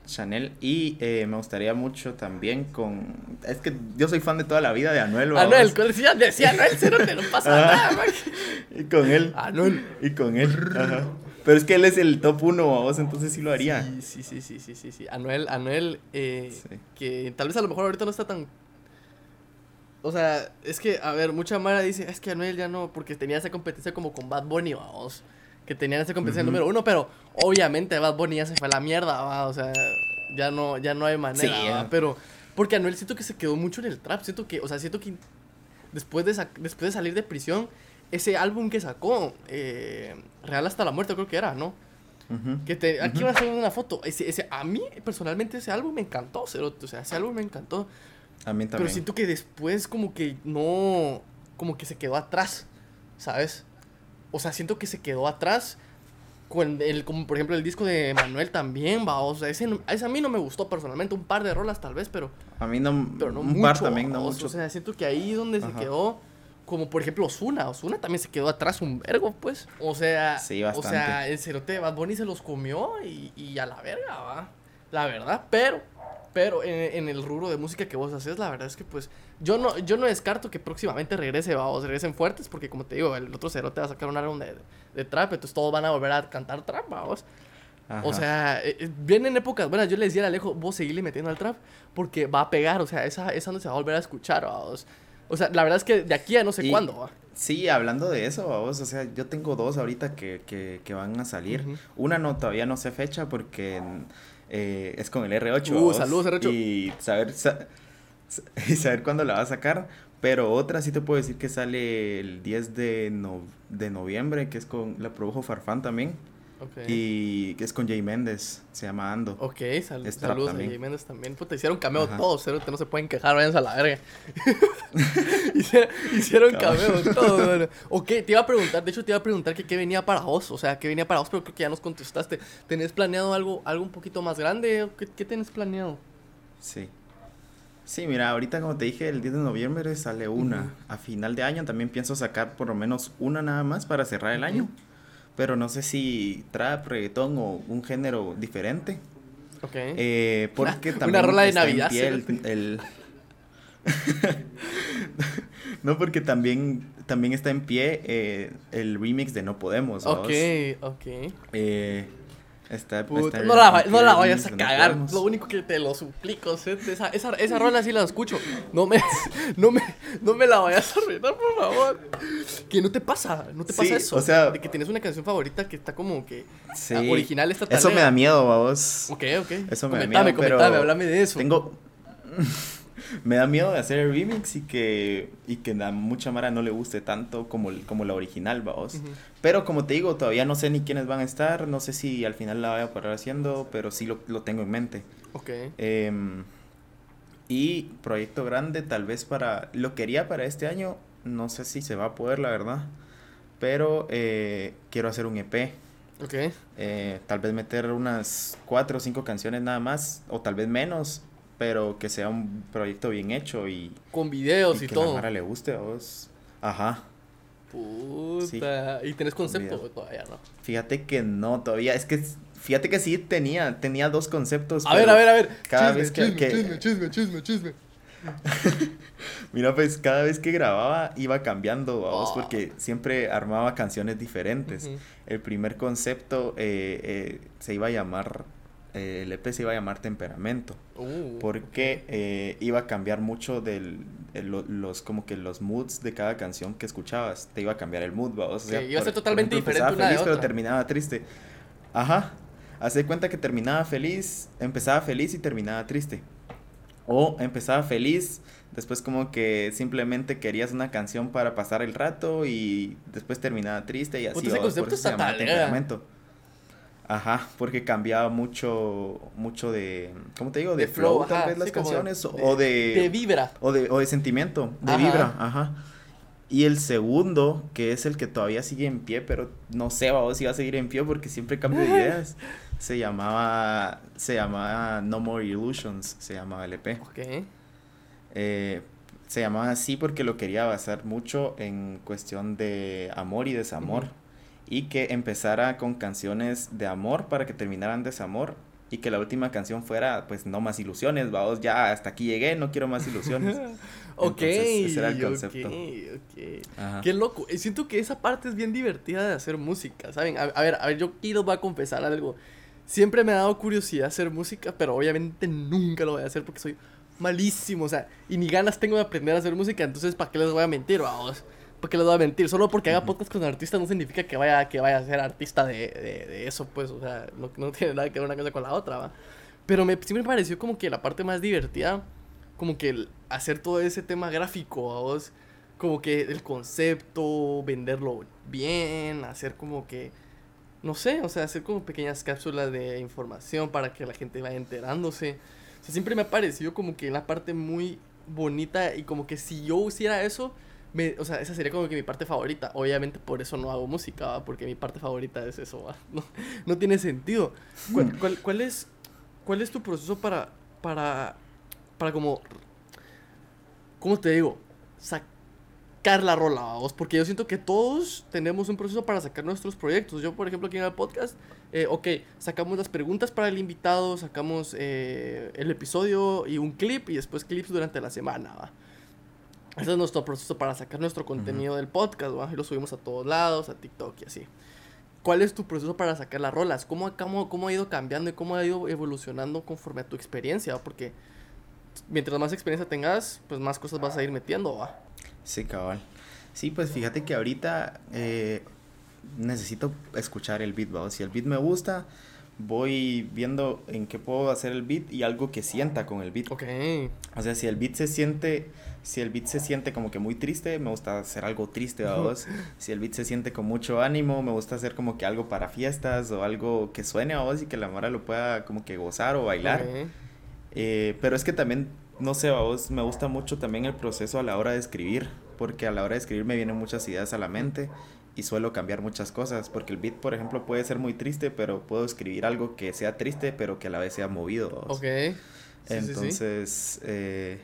Chanel y eh, me gustaría mucho también con es que yo soy fan de toda la vida de Anuel Anuel decía, decía Anuel cero te no pasa nada y con él Anuel y con él Ajá. Pero es que él es el top uno, vos, entonces sí lo haría. Sí, sí, sí, sí, sí, sí. Anuel, Anuel, eh, que tal vez a lo mejor ahorita no está tan... O sea, es que, a ver, mucha Mara dice, es que Anuel ya no, porque tenía esa competencia como con Bad Bunny, vamos. Que tenían esa competencia número uno, pero obviamente Bad Bunny ya se fue a la mierda, va. O sea, ya no, ya no hay manera, Pero, porque Anuel siento que se quedó mucho en el trap. Siento que, o sea, siento que después de, después de salir de prisión ese álbum que sacó, eh, Real hasta la muerte creo que era, ¿no? que te, aquí va a ser una foto. Ese, ese, a mí, personalmente, ese álbum me encantó, O sea, ese álbum me encantó. A mí también. Pero siento que después como que no... Como que se quedó atrás, ¿sabes? O sea, siento que se quedó atrás. Con el, como por ejemplo el disco de Manuel también, va. O sea, ese, ese, a mí no me gustó personalmente. Un par de rolas tal vez, pero... A mí no... Pero no un par también, no mucho. O sea, siento que ahí donde se quedó como por ejemplo Osuna. Osuna también se quedó atrás un vergo, pues. O sea, o sea, el cerote de Bad Bunny se los comió y, y a la verga, va. La verdad, pero, pero en, el rubro de música que vos haces, la verdad es que pues yo no, yo no descarto que próximamente regrese, vamos, regresen fuertes, porque como te digo, el otro cerote va a sacar un álbum de, de, trap, entonces todos van a volver a cantar trap, vamos. O sea, eh, eh, vienen épocas buenas. Yo le decía a Alejo, vos seguirle metiendo al trap porque va a pegar. O sea, esa, esa no se va a volver a escuchar. O sea, la verdad es que de aquí a no sé cuándo. Sí, hablando de eso, vos, o sea, yo tengo dos ahorita que, que, que van a salir. Una no, todavía no sé fecha porque eh, es con el R8. Uh, saludos R8. Y saber, y saber cuándo la va a sacar. Pero otra sí te puedo decir que sale el 10 de, de noviembre, que es con, la produjo Farfán también. Y que es con Jay Méndez, se llama Ando. Ok, saludos a Jay Méndez también. Puta, hicieron cameo todos, no se pueden quejar, váyanse a la verga. hicieron, cameo todos. ok, te iba a preguntar, de hecho te iba a preguntar que qué venía para vos, o sea, qué venía para vos, pero creo que ya nos contestaste. ¿Tenés planeado algo, algo un poquito más grande? ¿Qué, qué tenés planeado? Sí. Sí, mira, ahorita como te dije, el 10 de noviembre sale una. A final de año también pienso sacar por lo menos una nada más para cerrar el año pero no sé si trap, reggaetón o un género diferente. Ok. Eh, porque una, también. Una rola de Navidad. el, no, porque también, también está en pie eh, el remix de No Podemos. Ok, ok. Eh, no, la, no la vayas a cagar. Lo único que te lo suplico, esa, esa, esa rola sí la escucho. No me, no me, no me la vayas a arruinar, por favor. Que no te pasa, no te pasa eso. O sea, de que tienes una canción favorita que está como que sí, original esta Eso me da miedo, vos. Ok, ok. Eso me da miedo. Comentame, pero háblame de eso. Tengo me da miedo de hacer el remix y que, y que a mucha Mara no le guste tanto como, como la original, vamos. Pero como te digo, todavía no sé ni quiénes van a estar, no sé si al final la voy a parar haciendo, pero sí lo, lo tengo en mente. Ok. Em, y proyecto grande, tal vez para, lo quería para este año, no sé si se va a poder, la verdad, pero eh, quiero hacer un EP. Ok. Eh, tal vez meter unas cuatro o cinco canciones nada más, o tal vez menos, pero que sea un proyecto bien hecho y... Con videos y, que todo. Que la le guste a vos. Ajá. Puta. ¿Y tenés concepto todavía, no? Fíjate que no, todavía. Es que, fíjate que sí tenía, tenía dos conceptos. A ver, a ver, a ver. Cada vez que... Chisme, chisme, chisme, chisme, Mira, pues cada vez que grababa iba cambiando, vos, oh. porque siempre armaba canciones diferentes. El primer concepto eh, eh, se iba a llamar el EP se iba a llamar Temperamento. Uh, porque eh, iba a cambiar mucho del, los, como que los moods de cada canción que escuchabas. Te iba a cambiar el mood, O sea, iba a ser totalmente diferente una feliz, pero terminaba triste. Ajá. Hace cuenta que terminaba feliz, empezaba feliz y terminaba triste. O empezaba feliz, después como que simplemente querías una canción para pasar el rato y después terminaba triste y así. ese concepto está temperamento. Ajá, porque cambiaba mucho, mucho de, ¿cómo te digo? De, flow, tal vez las canciones, o de... De vibra. O de, o de sentimiento, de vibra, ajá. Y el segundo, que es el que todavía sigue en pie, pero no sé, vamos si va a seguir en pie porque siempre cambio de ideas. se llamaba, se llamaba No More Illusions, se llamaba LP. Ok. Eh, se llamaba así porque lo quería basar mucho en cuestión de amor y desamor y que empezara con canciones de amor para que terminaran desamor y que la última canción fuera, pues, no más ilusiones, vamos, ya hasta aquí llegué, no quiero más ilusiones. ok, ese era el concepto. Ok, Qué loco. Siento que esa parte es bien divertida de hacer música, ¿saben? A, ver, a ver, yo aquí les voy a confesar algo. Siempre me ha dado curiosidad hacer música, pero obviamente nunca lo voy a hacer porque soy malísimo, o sea, y ni ganas tengo de aprender a hacer música, entonces ¿para qué les voy a mentir, vamos? ¿Para qué les voy a mentir? Solo porque haga podcast con artistas no significa que vaya, que vaya a ser artista de, de, eso, pues, o sea, no, no, tiene nada que ver una cosa con la otra, ¿va? Pero me, siempre me pareció como que la parte más divertida, como que el hacer todo ese tema gráfico, vos, como que el concepto, venderlo bien, hacer como que, no sé, o sea, hacer como pequeñas cápsulas de información para que la gente vaya enterándose. O sea, siempre me ha parecido como que la parte muy bonita y como que si yo hiciera eso o sea, esa sería como que mi parte favorita. Obviamente por eso no hago música, porque mi parte favorita es eso, No, no tiene sentido. ¿Cuál, cuál, cuál, es, ¿Cuál es tu proceso para, para, para como, ¿cómo te digo? Sacar la rola, vos. Porque yo siento que todos tenemos un proceso para sacar nuestros proyectos. Yo, por ejemplo, aquí en el podcast, eh, ok, sacamos las preguntas para el invitado, sacamos eh, el episodio y un clip y después clips durante la semana, ¿va? Ese es nuestro proceso para sacar nuestro contenido del podcast, ¿va? Y lo subimos a todos lados, a TikTok y así. ¿Cuál es tu proceso para sacar las rolas? ¿Cómo, cómo, cómo ha ido cambiando y cómo ha ido evolucionando conforme a tu experiencia? Porque mientras más experiencia tengas, pues más cosas vas a ir metiendo, ¿va? Sí, cabal. Sí, pues fíjate que ahorita eh, necesito escuchar el beat, ¿va? Si el beat me gusta, voy viendo en qué puedo hacer el beat y algo que sienta con el beat. Ok. O sea, si el beat se siente si el beat se siente como que muy triste, me gusta hacer algo triste a vos. si el beat se siente con mucho ánimo, me gusta hacer como que algo para fiestas o algo que suene a vos y que la mora lo pueda como que gozar o bailar. Eh, pero es que también, no sé, a vos me gusta mucho también el proceso a la hora de escribir, porque a la hora de escribir me vienen muchas ideas a la mente y suelo cambiar muchas cosas, porque el beat, por ejemplo, puede ser muy triste, pero puedo escribir algo que sea triste, pero que a la vez sea movido. Ok. Entonces, Eh,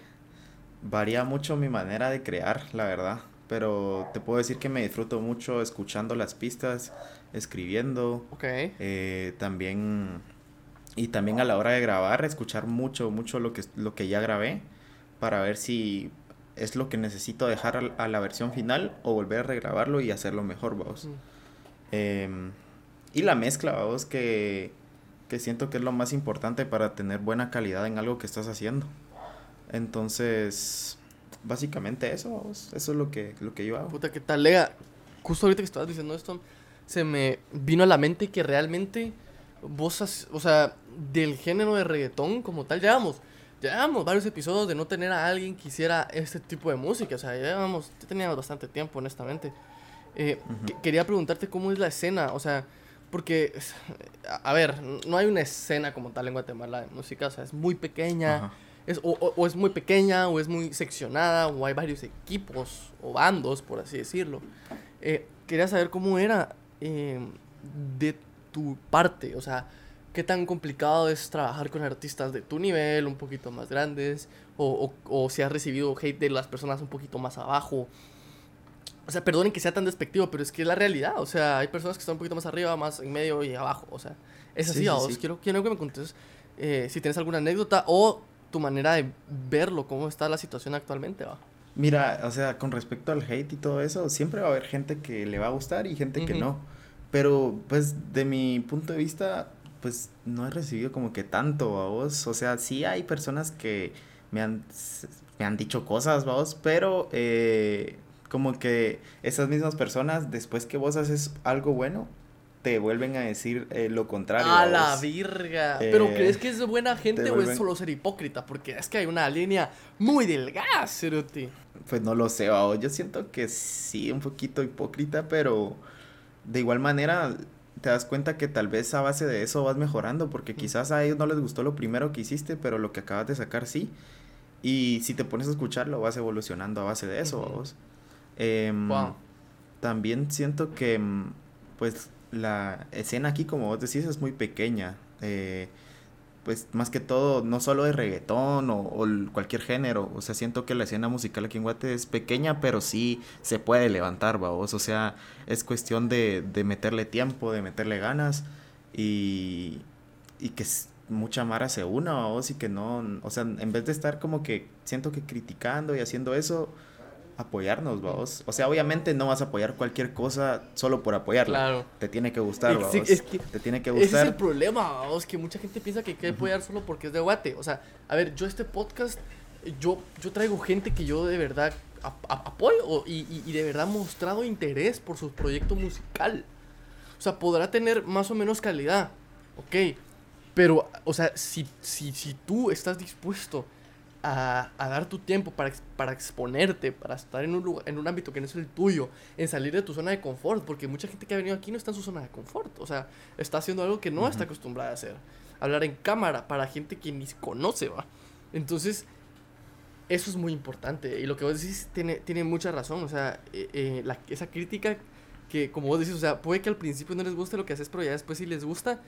varía mucho mi manera de crear, la verdad. Pero te puedo decir que me disfruto mucho escuchando las pistas, escribiendo. Ok. Eh, también. Y también a la hora de grabar, escuchar mucho, mucho lo que, lo que ya grabé. Para ver si es lo que necesito dejar a, la versión final o volver a regrabarlo y hacerlo mejor, vamos. Mm. Em, y la mezcla, vamos, que, que siento que es lo más importante para tener buena calidad en algo que estás haciendo. Entonces, básicamente eso, eso es lo que, lo que yo hago. Puta, ¿qué tal, Lega? Justo ahorita que estabas diciendo esto, se me vino a la mente que realmente vos, o sea, del género de reggaetón como tal, llevamos, llevamos varios episodios de no tener a alguien que hiciera este tipo de música, o sea, llevamos, ya teníamos bastante tiempo, honestamente. Eh, quería preguntarte cómo es la escena, o sea, porque, a, ver, no hay una escena como tal en Guatemala de música, o sea, es muy pequeña es, o, es muy pequeña o es muy seccionada o hay varios equipos o bandos, por así decirlo. Eh, quería saber cómo era em, de tu parte, o sea, qué tan complicado es trabajar con artistas de tu nivel, un poquito más grandes, o, o, si has recibido hate de las personas un poquito más abajo. O sea, perdonen que sea tan despectivo, pero es que es la realidad. O sea, hay personas que están un poquito más arriba, más en medio y abajo. O sea, es así, Quiero, quiero que me contes eh, si tienes alguna anécdota o tu manera de verlo, cómo está la situación actualmente, va. Mira, o sea, con respecto al hate y todo eso, siempre va a haber gente que le va a gustar y gente que no. Pero, pues, de mi punto de vista, pues, no he recibido como que tanto a vos. O sea, sí hay personas que me han, me han dicho cosas, vos, pero eh, como que esas mismas personas, después que vos haces algo bueno, te vuelven a decir eh, lo contrario. A la virga. Pero eh, ¿crees que es buena gente o es solo ser hipócrita? Porque es que hay una línea muy delgada, Ceruti. Pues no lo sé, yo siento que sí, un poquito hipócrita, pero de igual manera te das cuenta que tal vez a base de eso vas mejorando, porque quizás a ellos no les gustó lo primero que hiciste, pero lo que acabas de sacar sí. Y si te pones a escucharlo, vas evolucionando a base de eso, vos. Em, también siento que, mm, pues, la escena aquí, como vos decís, es muy pequeña. Eh, pues más que todo, no solo de reggaetón o, cualquier género. O sea, siento que la escena musical aquí en Guate es pequeña, pero sí se puede levantar, vos. O sea, es cuestión de, de meterle tiempo, de meterle ganas y, y que mucha mara se una, vos, y que no, o sea, en vez de estar como que siento que criticando y haciendo eso, apoyarnos, vos. O sea, obviamente no vas a apoyar cualquier cosa solo por apoyarla. Claro. Te tiene que gustar, vos. Es que Te tiene que gustar. Ese es el problema, vos, que mucha gente piensa que hay que apoyar solo porque es de guate. O sea, a ver, yo este podcast, yo, yo traigo gente que yo de verdad apoyo y, y, de verdad mostrado interés por su proyecto musical. O sea, podrá tener más o menos calidad, ok. Pero, o sea, si, si, si tú estás dispuesto a, a, dar tu tiempo para, para exponerte, para estar en un, lugar, en un ámbito que no es el tuyo, en salir de tu zona de confort, porque mucha gente que ha venido aquí no está en su zona de confort, o sea, está haciendo algo que no está acostumbrada a hacer. Hablar en cámara para gente que ni conoce, va. Entonces, eso es muy importante. Y lo que vos decís tiene, tiene mucha razón, o sea, eh, eh, la, esa crítica que, como vos decís, o sea, puede que al principio no les guste lo que haces, pero ya después sí les gusta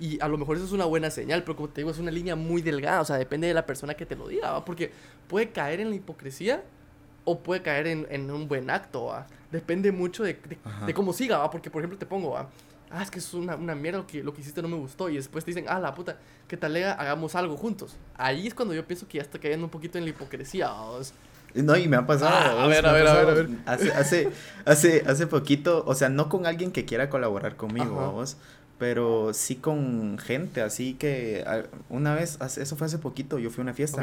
y a lo mejor eso es una buena señal, pero como te digo, es una línea muy delgada, o sea, depende de la persona que te lo diga, ¿va? Porque puede caer en la hipocresía o puede caer en, en un buen acto, ¿va? Depende mucho de, de, cómo siga, ¿va? Porque, por ejemplo, te pongo, ¿va? Ah, es que es una, una mierda lo que, lo que hiciste no me gustó. Y después te dicen, ah, la puta, ¿qué tal hagamos algo juntos? Ahí es cuando yo pienso que ya está cayendo un poquito en la hipocresía, ¿va? No, y me ha pasado. Ah, a ver, a ver, a ver, a ver. Hace, hace, hace, hace poquito, o sea, no con alguien que quiera colaborar conmigo, vamos, pero sí con gente, así que una vez, eso fue hace poquito, yo fui a una fiesta.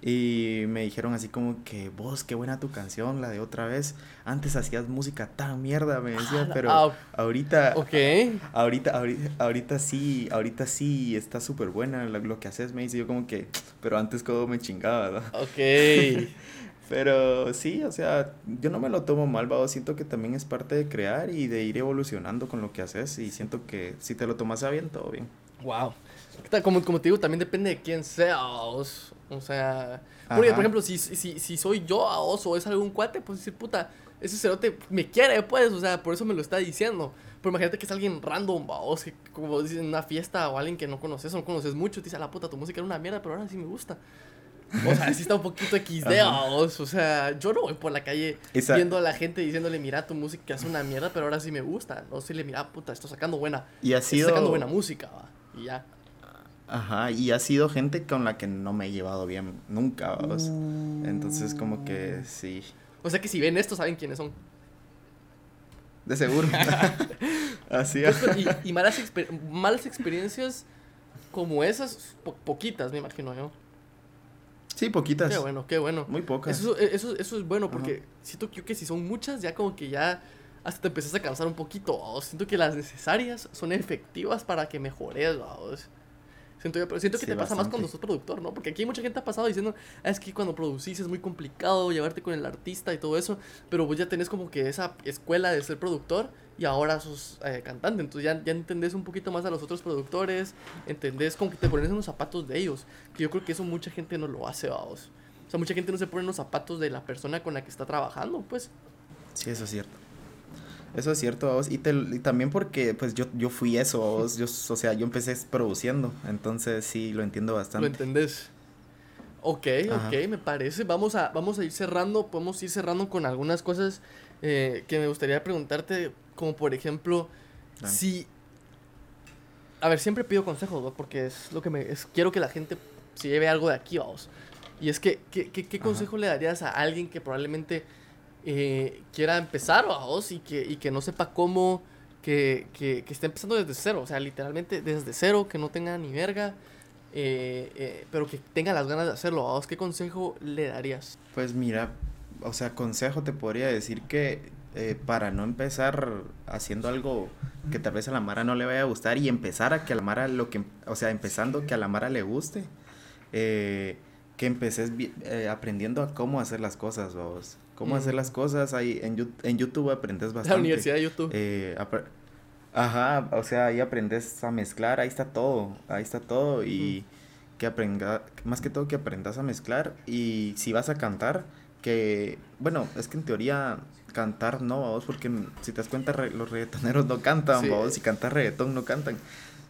Y me dijeron así como que, vos, qué buena tu canción, la de otra vez. Antes hacías música tan mierda, me decía, ah, pero ah, ahorita, ahorita, ahorita, ahorita sí, ahorita sí está súper buena lo, que haces, me dice yo como que, pero antes como me chingaba, ¿no? Ok. Pero sí, o sea, yo no me lo tomo mal, ¿va? siento que también es parte de crear y de ir evolucionando con lo que haces y siento que si te lo tomas a bien, todo bien. Wow. Como, como te digo, también depende de quién seas. O sea, porque, por ejemplo, si, si, si soy yo a o es algún cuate, pues decir, puta, ese cerote me quiere, pues, o sea, por eso me lo está diciendo. Pero imagínate que es alguien random, o que como dicen en una fiesta o alguien que no conoces o no conoces mucho, te dice, a la puta, tu música era una mierda, pero ahora sí me gusta. O sea, sí está un poquito XD, o sea, yo no voy por la calle viendo a la gente diciéndole, mira, tu música es una mierda, pero ahora sí me gusta. No sé, le mira, puta, estoy sacando buena. Y ha sido... sacando buena música, va. Y ya. Ajá, y ha sido gente con la que no me he llevado bien nunca, ¿vos? Entonces, como que sí. O sea que si ven esto, saben quiénes son. De seguro. Así es. Pues, y, malas, malas experiencias como esas, poquitas, me imagino yo. Sí, poquitas. Qué bueno, qué bueno. Muy pocas. Eso, eso, eso es bueno porque siento que, que si son muchas, ya como que ya hasta te empiezas a cansar un poquito. Siento que las necesarias son efectivas para que mejores. ¿vos? Siento, yo, pero siento que te pasa más cuando sos productor, ¿no? Porque aquí mucha gente ha pasado diciendo, ah, es que cuando producís es muy complicado llevarte con el artista y todo eso, pero vos ya tenés como que esa escuela de ser productor y ahora sos eh, cantante, entonces ya, ya entendés un poquito más a los otros productores, entendés como que te pones en los zapatos de ellos, que yo creo que eso mucha gente no lo hace, vamos. O sea, mucha gente no se pone en los zapatos de la persona con la que está trabajando, pues. Sí, eso es cierto. Eso es cierto, vos. Y, también porque, pues, yo, yo fui eso, vos. Yo, o sea, yo empecé produciendo. Entonces, sí, lo entiendo bastante. ¿Lo entendés? Ok, ok, me parece. Vamos a, vamos a ir cerrando. Podemos ir cerrando con algunas cosas eh, que me gustaría preguntarte. Como, por ejemplo, si... A ver, siempre pido consejos, Porque es lo que me... Es, quiero que la gente se lleve algo de aquí, vamos. Y es que, ¿qué, qué, consejo le darías a alguien que probablemente eh, quiera empezar vos y que, y que no sepa cómo, que, que, que, esté empezando desde cero, o sea, literalmente desde cero, que no tenga ni verga, eh, eh, pero que tenga las ganas de hacerlo, vos, ¿qué consejo le darías? Pues mira, o sea, consejo te podría decir que para no empezar haciendo algo que tal vez a la Mara no le vaya a gustar y empezar a que a la Mara lo que, o sea, empezando que a la Mara le guste, que empeces aprendiendo a cómo hacer las cosas, vos cómo hacer las cosas. Ahí en, en YouTube aprendes bastante. La Universidad de YouTube. Eh, Ajá, o sea, ahí aprendes a mezclar, ahí está todo, ahí está todo y que aprenda, más que todo que aprendas a mezclar y si vas a cantar, que, bueno, es que en teoría cantar no, vos, porque si te das cuenta los reggaetoneros no cantan, vos, si cantas reggaetón no cantan,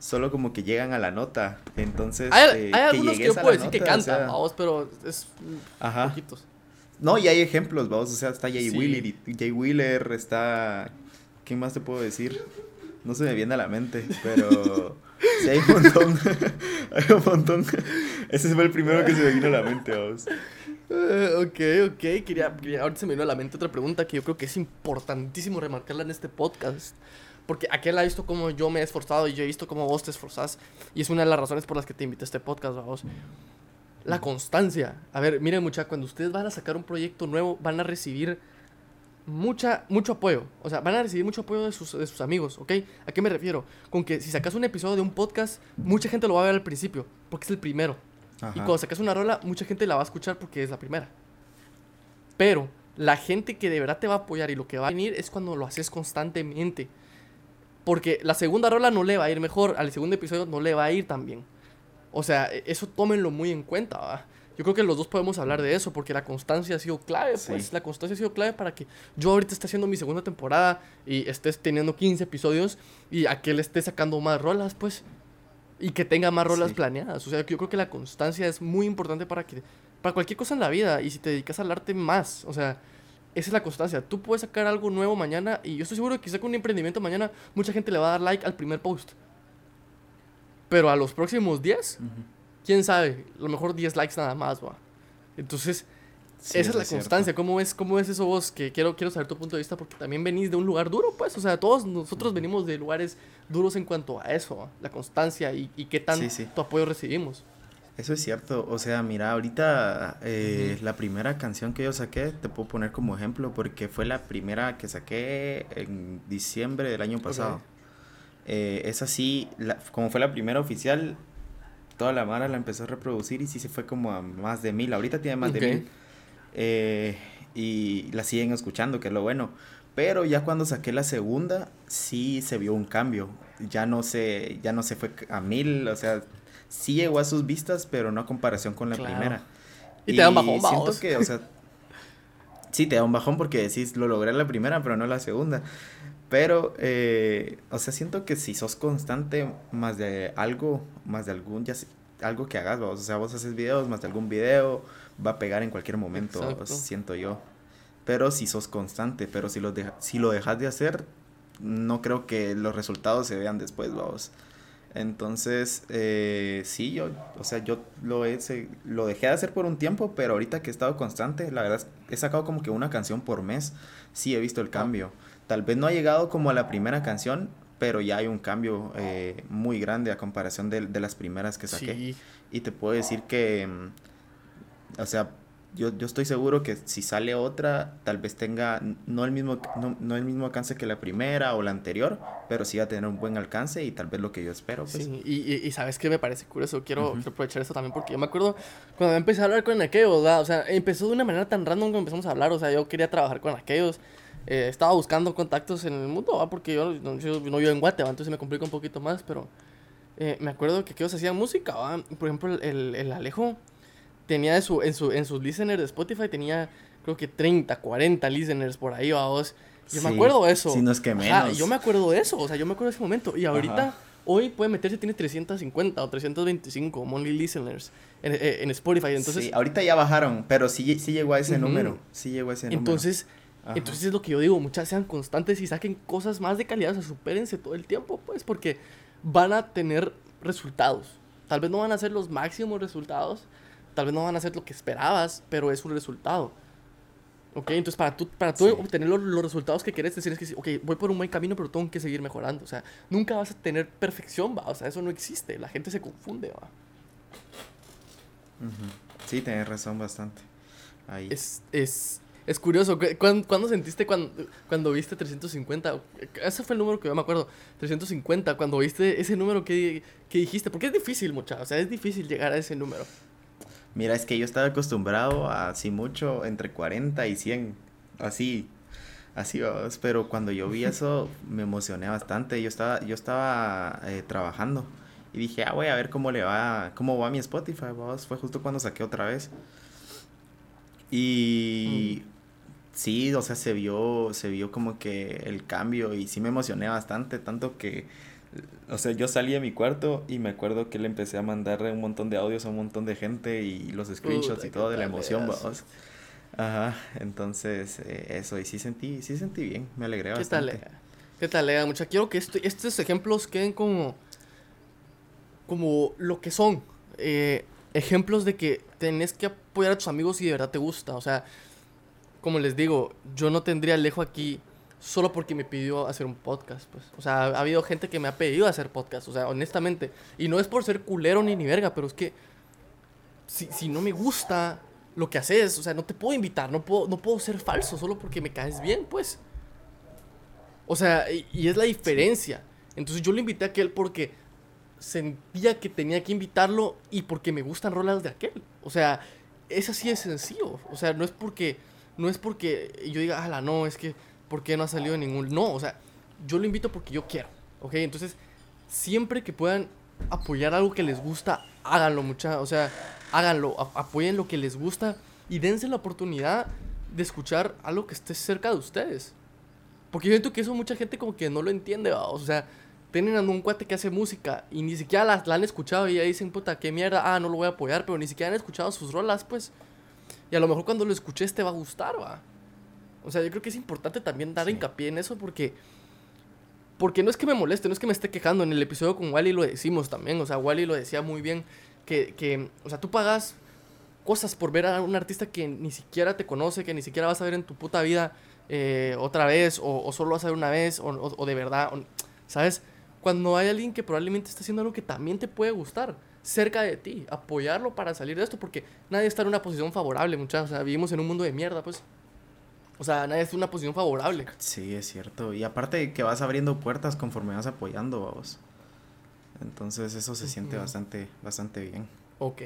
solo como que llegan a la nota, entonces... Hay, eh, algunos que yo puedo decir que cantan, vos, pero es Ajá. poquitos. No, y hay ejemplos, vamos, o sea, está Jay Wheeler, Jay Wheeler, está... ¿Quién más te puedo decir? No se me viene a la mente, pero... Sí, hay un montón. hay un montón. Ese fue el primero que se me vino a la mente, vos. Uh, ok, ok. Quería, quería, ahorita se me vino a la mente otra pregunta que yo creo que es importantísimo remarcarla en este podcast. Porque aquel ha visto cómo yo me he esforzado y yo he visto cómo vos te esforzás. Y es una de las razones por las que te invité a este podcast, vos. La constancia. A ver, miren, muchachos, cuando ustedes van a sacar un proyecto nuevo, van a recibir mucha, mucho apoyo. O sea, van a recibir mucho apoyo de sus, de sus amigos, ¿ok? ¿A qué me refiero? Con que si sacas un episodio de un podcast, mucha gente lo va a ver al principio, porque es el primero. Y cuando sacas una rola, mucha gente la va a escuchar porque es la primera. Pero la gente que de verdad te va a apoyar y lo que va a venir es cuando lo haces constantemente. Porque la segunda rola no le va a ir mejor, al segundo episodio no le va a ir tan bien. O sea, e, eso tómenlo muy en cuenta, ¿va? Yo creo que los dos podemos hablar de eso porque la constancia ha sido clave, pues la constancia ha sido clave para que yo ahorita esté haciendo mi segunda temporada y estés teniendo 15 episodios y aquel esté sacando más rolas, pues, y que tenga más rolas planeadas. O sea, yo creo que la constancia es muy importante para que para cualquier cosa en la vida y si te dedicas al arte más, o sea, esa es la constancia. Tú puedes sacar algo nuevo mañana y yo estoy seguro que si saco un emprendimiento mañana, mucha gente le va a dar like al primer post. Pero a los próximos 10, quién sabe, a lo mejor 10 likes nada más, va. Entonces, esa es la constancia. ¿Cómo ves, ¿Cómo es eso vos? Que quiero, quiero saber tu punto de vista porque también venís de un lugar duro, pues. O sea, todos nosotros venimos de lugares duros en cuanto a eso, la constancia y, y qué tan tu apoyo recibimos. Eso es cierto. O sea, mira, ahorita eh, la primera canción que yo saqué, te puedo poner como ejemplo, porque fue la primera que saqué en diciembre del año pasado. Eh, es así, como fue la primera oficial, toda la mara la empezó a reproducir y sí se fue como a más de mil. Ahorita tiene más de mil. Eh, y la siguen escuchando, que es lo bueno. Pero ya cuando saqué la segunda, sí se vio un cambio. Ya no se, ya no se fue a mil, o sea, sí llegó a sus vistas, pero no a comparación con la primera. Y, te da un bajón, siento que, o sea, sí te da un bajón porque decís, lo logré la primera, pero no la segunda. Pero, eh, o sea, siento que si sos constante más de algo, más de algún, ya algo que hagas, o sea, vos haces videos, más de algún video, va a pegar en cualquier momento, siento yo. Pero si sos constante, pero si lo, si lo dejas de hacer, no creo que los resultados se vean después, vamos. Entonces, eh, sí, yo, o sea, yo lo, he, lo dejé de hacer por un tiempo, pero ahorita que he estado constante, la verdad, he sacado como que una canción por mes, sí he visto el cambio. Tal vez no ha llegado como a la primera canción, pero ya hay un cambio eh, muy grande a comparación de, de las primeras que saqué. Y te puedo decir que, mm, o sea, yo, yo estoy seguro que si sale otra, tal vez tenga no el, mismo, no, el mismo alcance que la primera o la anterior, pero sí va a tener un buen alcance y tal vez lo que yo espero. Pues. Sí, y, y, sabes que me parece curioso, quiero, aprovechar eso también porque yo me acuerdo cuando empecé a hablar con aquellos, o sea, empezó de una manera tan random que empezamos a hablar, o sea, yo quería trabajar con aquellos. Eh, estaba buscando contactos en el mundo, porque yo, no, yo no vivo en Guatemala, entonces me complica un poquito más, pero eh, me acuerdo que aquellos hacían música, por ejemplo, el, el Alejo tenía su, en, su, en sus listeners de Spotify, tenía creo que 30, 40 listeners por ahí, vos. Yo me acuerdo de eso. Si no es que menos. yo me acuerdo de eso, o sea, yo me acuerdo de ese momento. Y ahorita, hoy puede meterse, tiene 350 o 325 monthly listeners en, eh, en, Spotify. Entonces, sí, ahorita ya bajaron, pero sí, sí llegó a ese número. Sí llegó a ese número. Entonces, entonces es lo que yo digo, muchas sean constantes y saquen cosas más de calidad, o sea, supérense todo el tiempo, pues, porque van a tener resultados. Tal vez no van a ser los máximos resultados, Tal vez no van a ser lo que esperabas, pero es un resultado. ¿Ok? Entonces, para tú, para tú obtener los, resultados que quieres, tienes que decir, ok, voy por un buen camino, pero tengo que seguir mejorando. O sea, nunca vas a tener perfección, va. O sea, eso no existe. La gente se confunde, va. Sí, tienes razón bastante. Ahí. Es, es, es curioso. ¿Cuándo, sentiste cuando, cuando viste 350? Ese fue el número que yo me acuerdo. 350. Cuando viste ese número que, que dijiste. Porque es difícil, muchachos. O sea, es difícil llegar a ese número. Mira, es que yo estaba acostumbrado a así mucho, entre 40 y 100, así, así, pero cuando yo vi eso me emocioné bastante. Yo estaba, yo estaba eh, trabajando y dije, ah, voy a ver cómo le va, cómo va mi Spotify, fue justo cuando saqué otra vez. Y mm. Sí, o sea, se vio, se vio como que el cambio y sí me emocioné bastante, tanto que o sea, yo salí de mi cuarto y me acuerdo que le empecé a mandar un montón de audios a un montón de gente y los screenshots y todo de la emoción, vamos. Ajá, entonces eh, eso, y sí sentí, sí sentí bien, me alegré bastante. ¿Qué tal, ¿Qué tal, Lea? Mucha, quiero que estos ejemplos queden como como lo que son. Eh, ejemplos de que tenés que apoyar a tus amigos si de verdad te gusta. O sea, como les digo, yo no tendría Alejo aquí solo porque me pidió hacer un podcast, pues. O sea, ha habido gente que me ha pedido hacer podcast, o sea, honestamente. Y no es por ser culero ni ni verga, pero es que si, si no me gusta lo que haces, o sea, no te puedo invitar, no puedo, no puedo ser falso solo porque me caes bien, pues. O sea, y, y es la diferencia. Entonces yo lo invité a aquel porque sentía que tenía que invitarlo y porque me gustan rolas de aquel. O sea, es así de sencillo. O sea, no es porque, no es porque yo diga, ala, no, es que, ¿por qué no ha salido ningún? No, o sea, yo lo invito porque yo quiero. ¿Ok? Entonces, siempre que puedan apoyar algo que les gusta, háganlo, mucha. O sea, háganlo, apoyen lo que les gusta y dense la oportunidad de escuchar algo que esté cerca de ustedes. Porque yo siento que eso mucha gente como que no lo entiende, o sea, tienen a un cuate que hace música y ni siquiera la, la, han escuchado y ya dicen, puta, qué mierda, ah, no lo voy a apoyar, pero ni siquiera han escuchado sus rolas, pues. Y a lo mejor cuando lo escuches te va a gustar, va. O sea, yo creo que es importante también dar sí. hincapié en eso porque... Porque no es que me moleste, no es que me esté quejando. En el episodio con Wally lo decimos también. O sea, Wally lo decía muy bien. Que, que, o sea, tú pagas cosas por ver a un artista que ni siquiera te conoce, que ni siquiera vas a ver en tu puta vida eh, otra vez, o, o, solo vas a ver una vez, o, o, o de verdad, ¿sabes? Cuando hay alguien que probablemente está haciendo algo que también te puede gustar cerca de ti, apoyarlo para salir de esto, porque nadie está en una posición favorable, muchachos. O sea, vivimos en un mundo de mierda, pues. O sea, nadie está en una posición favorable. Sí, es cierto. Y aparte que vas abriendo puertas conforme vas apoyando a vos. Entonces eso se siente uh -huh. bastante, bastante bien. Ok,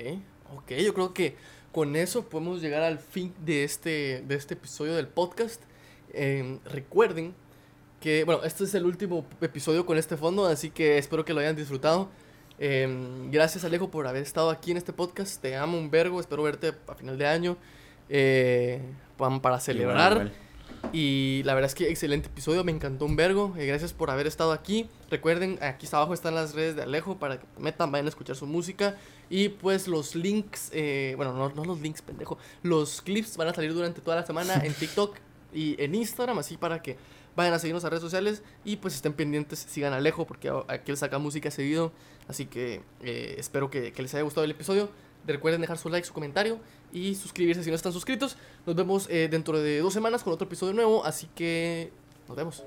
ok. Yo creo que con eso podemos llegar al fin de este, de este episodio del podcast. Eh, recuerden que, bueno, este es el último episodio con este fondo, así que espero que lo hayan disfrutado. Eh, gracias Alejo por haber estado aquí en este podcast. Te amo un vergo, espero verte a final de año. Eh, para celebrar. Igual, igual. Y la verdad es que excelente episodio, me encantó un vergo. Eh, gracias por haber estado aquí. Recuerden, aquí abajo están las redes de Alejo para que metan, vayan a escuchar su música. Y pues los links, eh, bueno, no, no los links, pendejo. Los clips van a salir durante toda la semana en TikTok y en Instagram, así para que vayan a seguirnos a redes sociales y pues estén pendientes, sigan Alejo porque aquí él saca música seguido. Así que eh, espero que, les haya gustado el episodio. Recuerden dejar su like, su comentario y suscribirse si no están suscritos. Nos vemos eh, dentro de dos semanas con otro episodio nuevo. Así que nos vemos.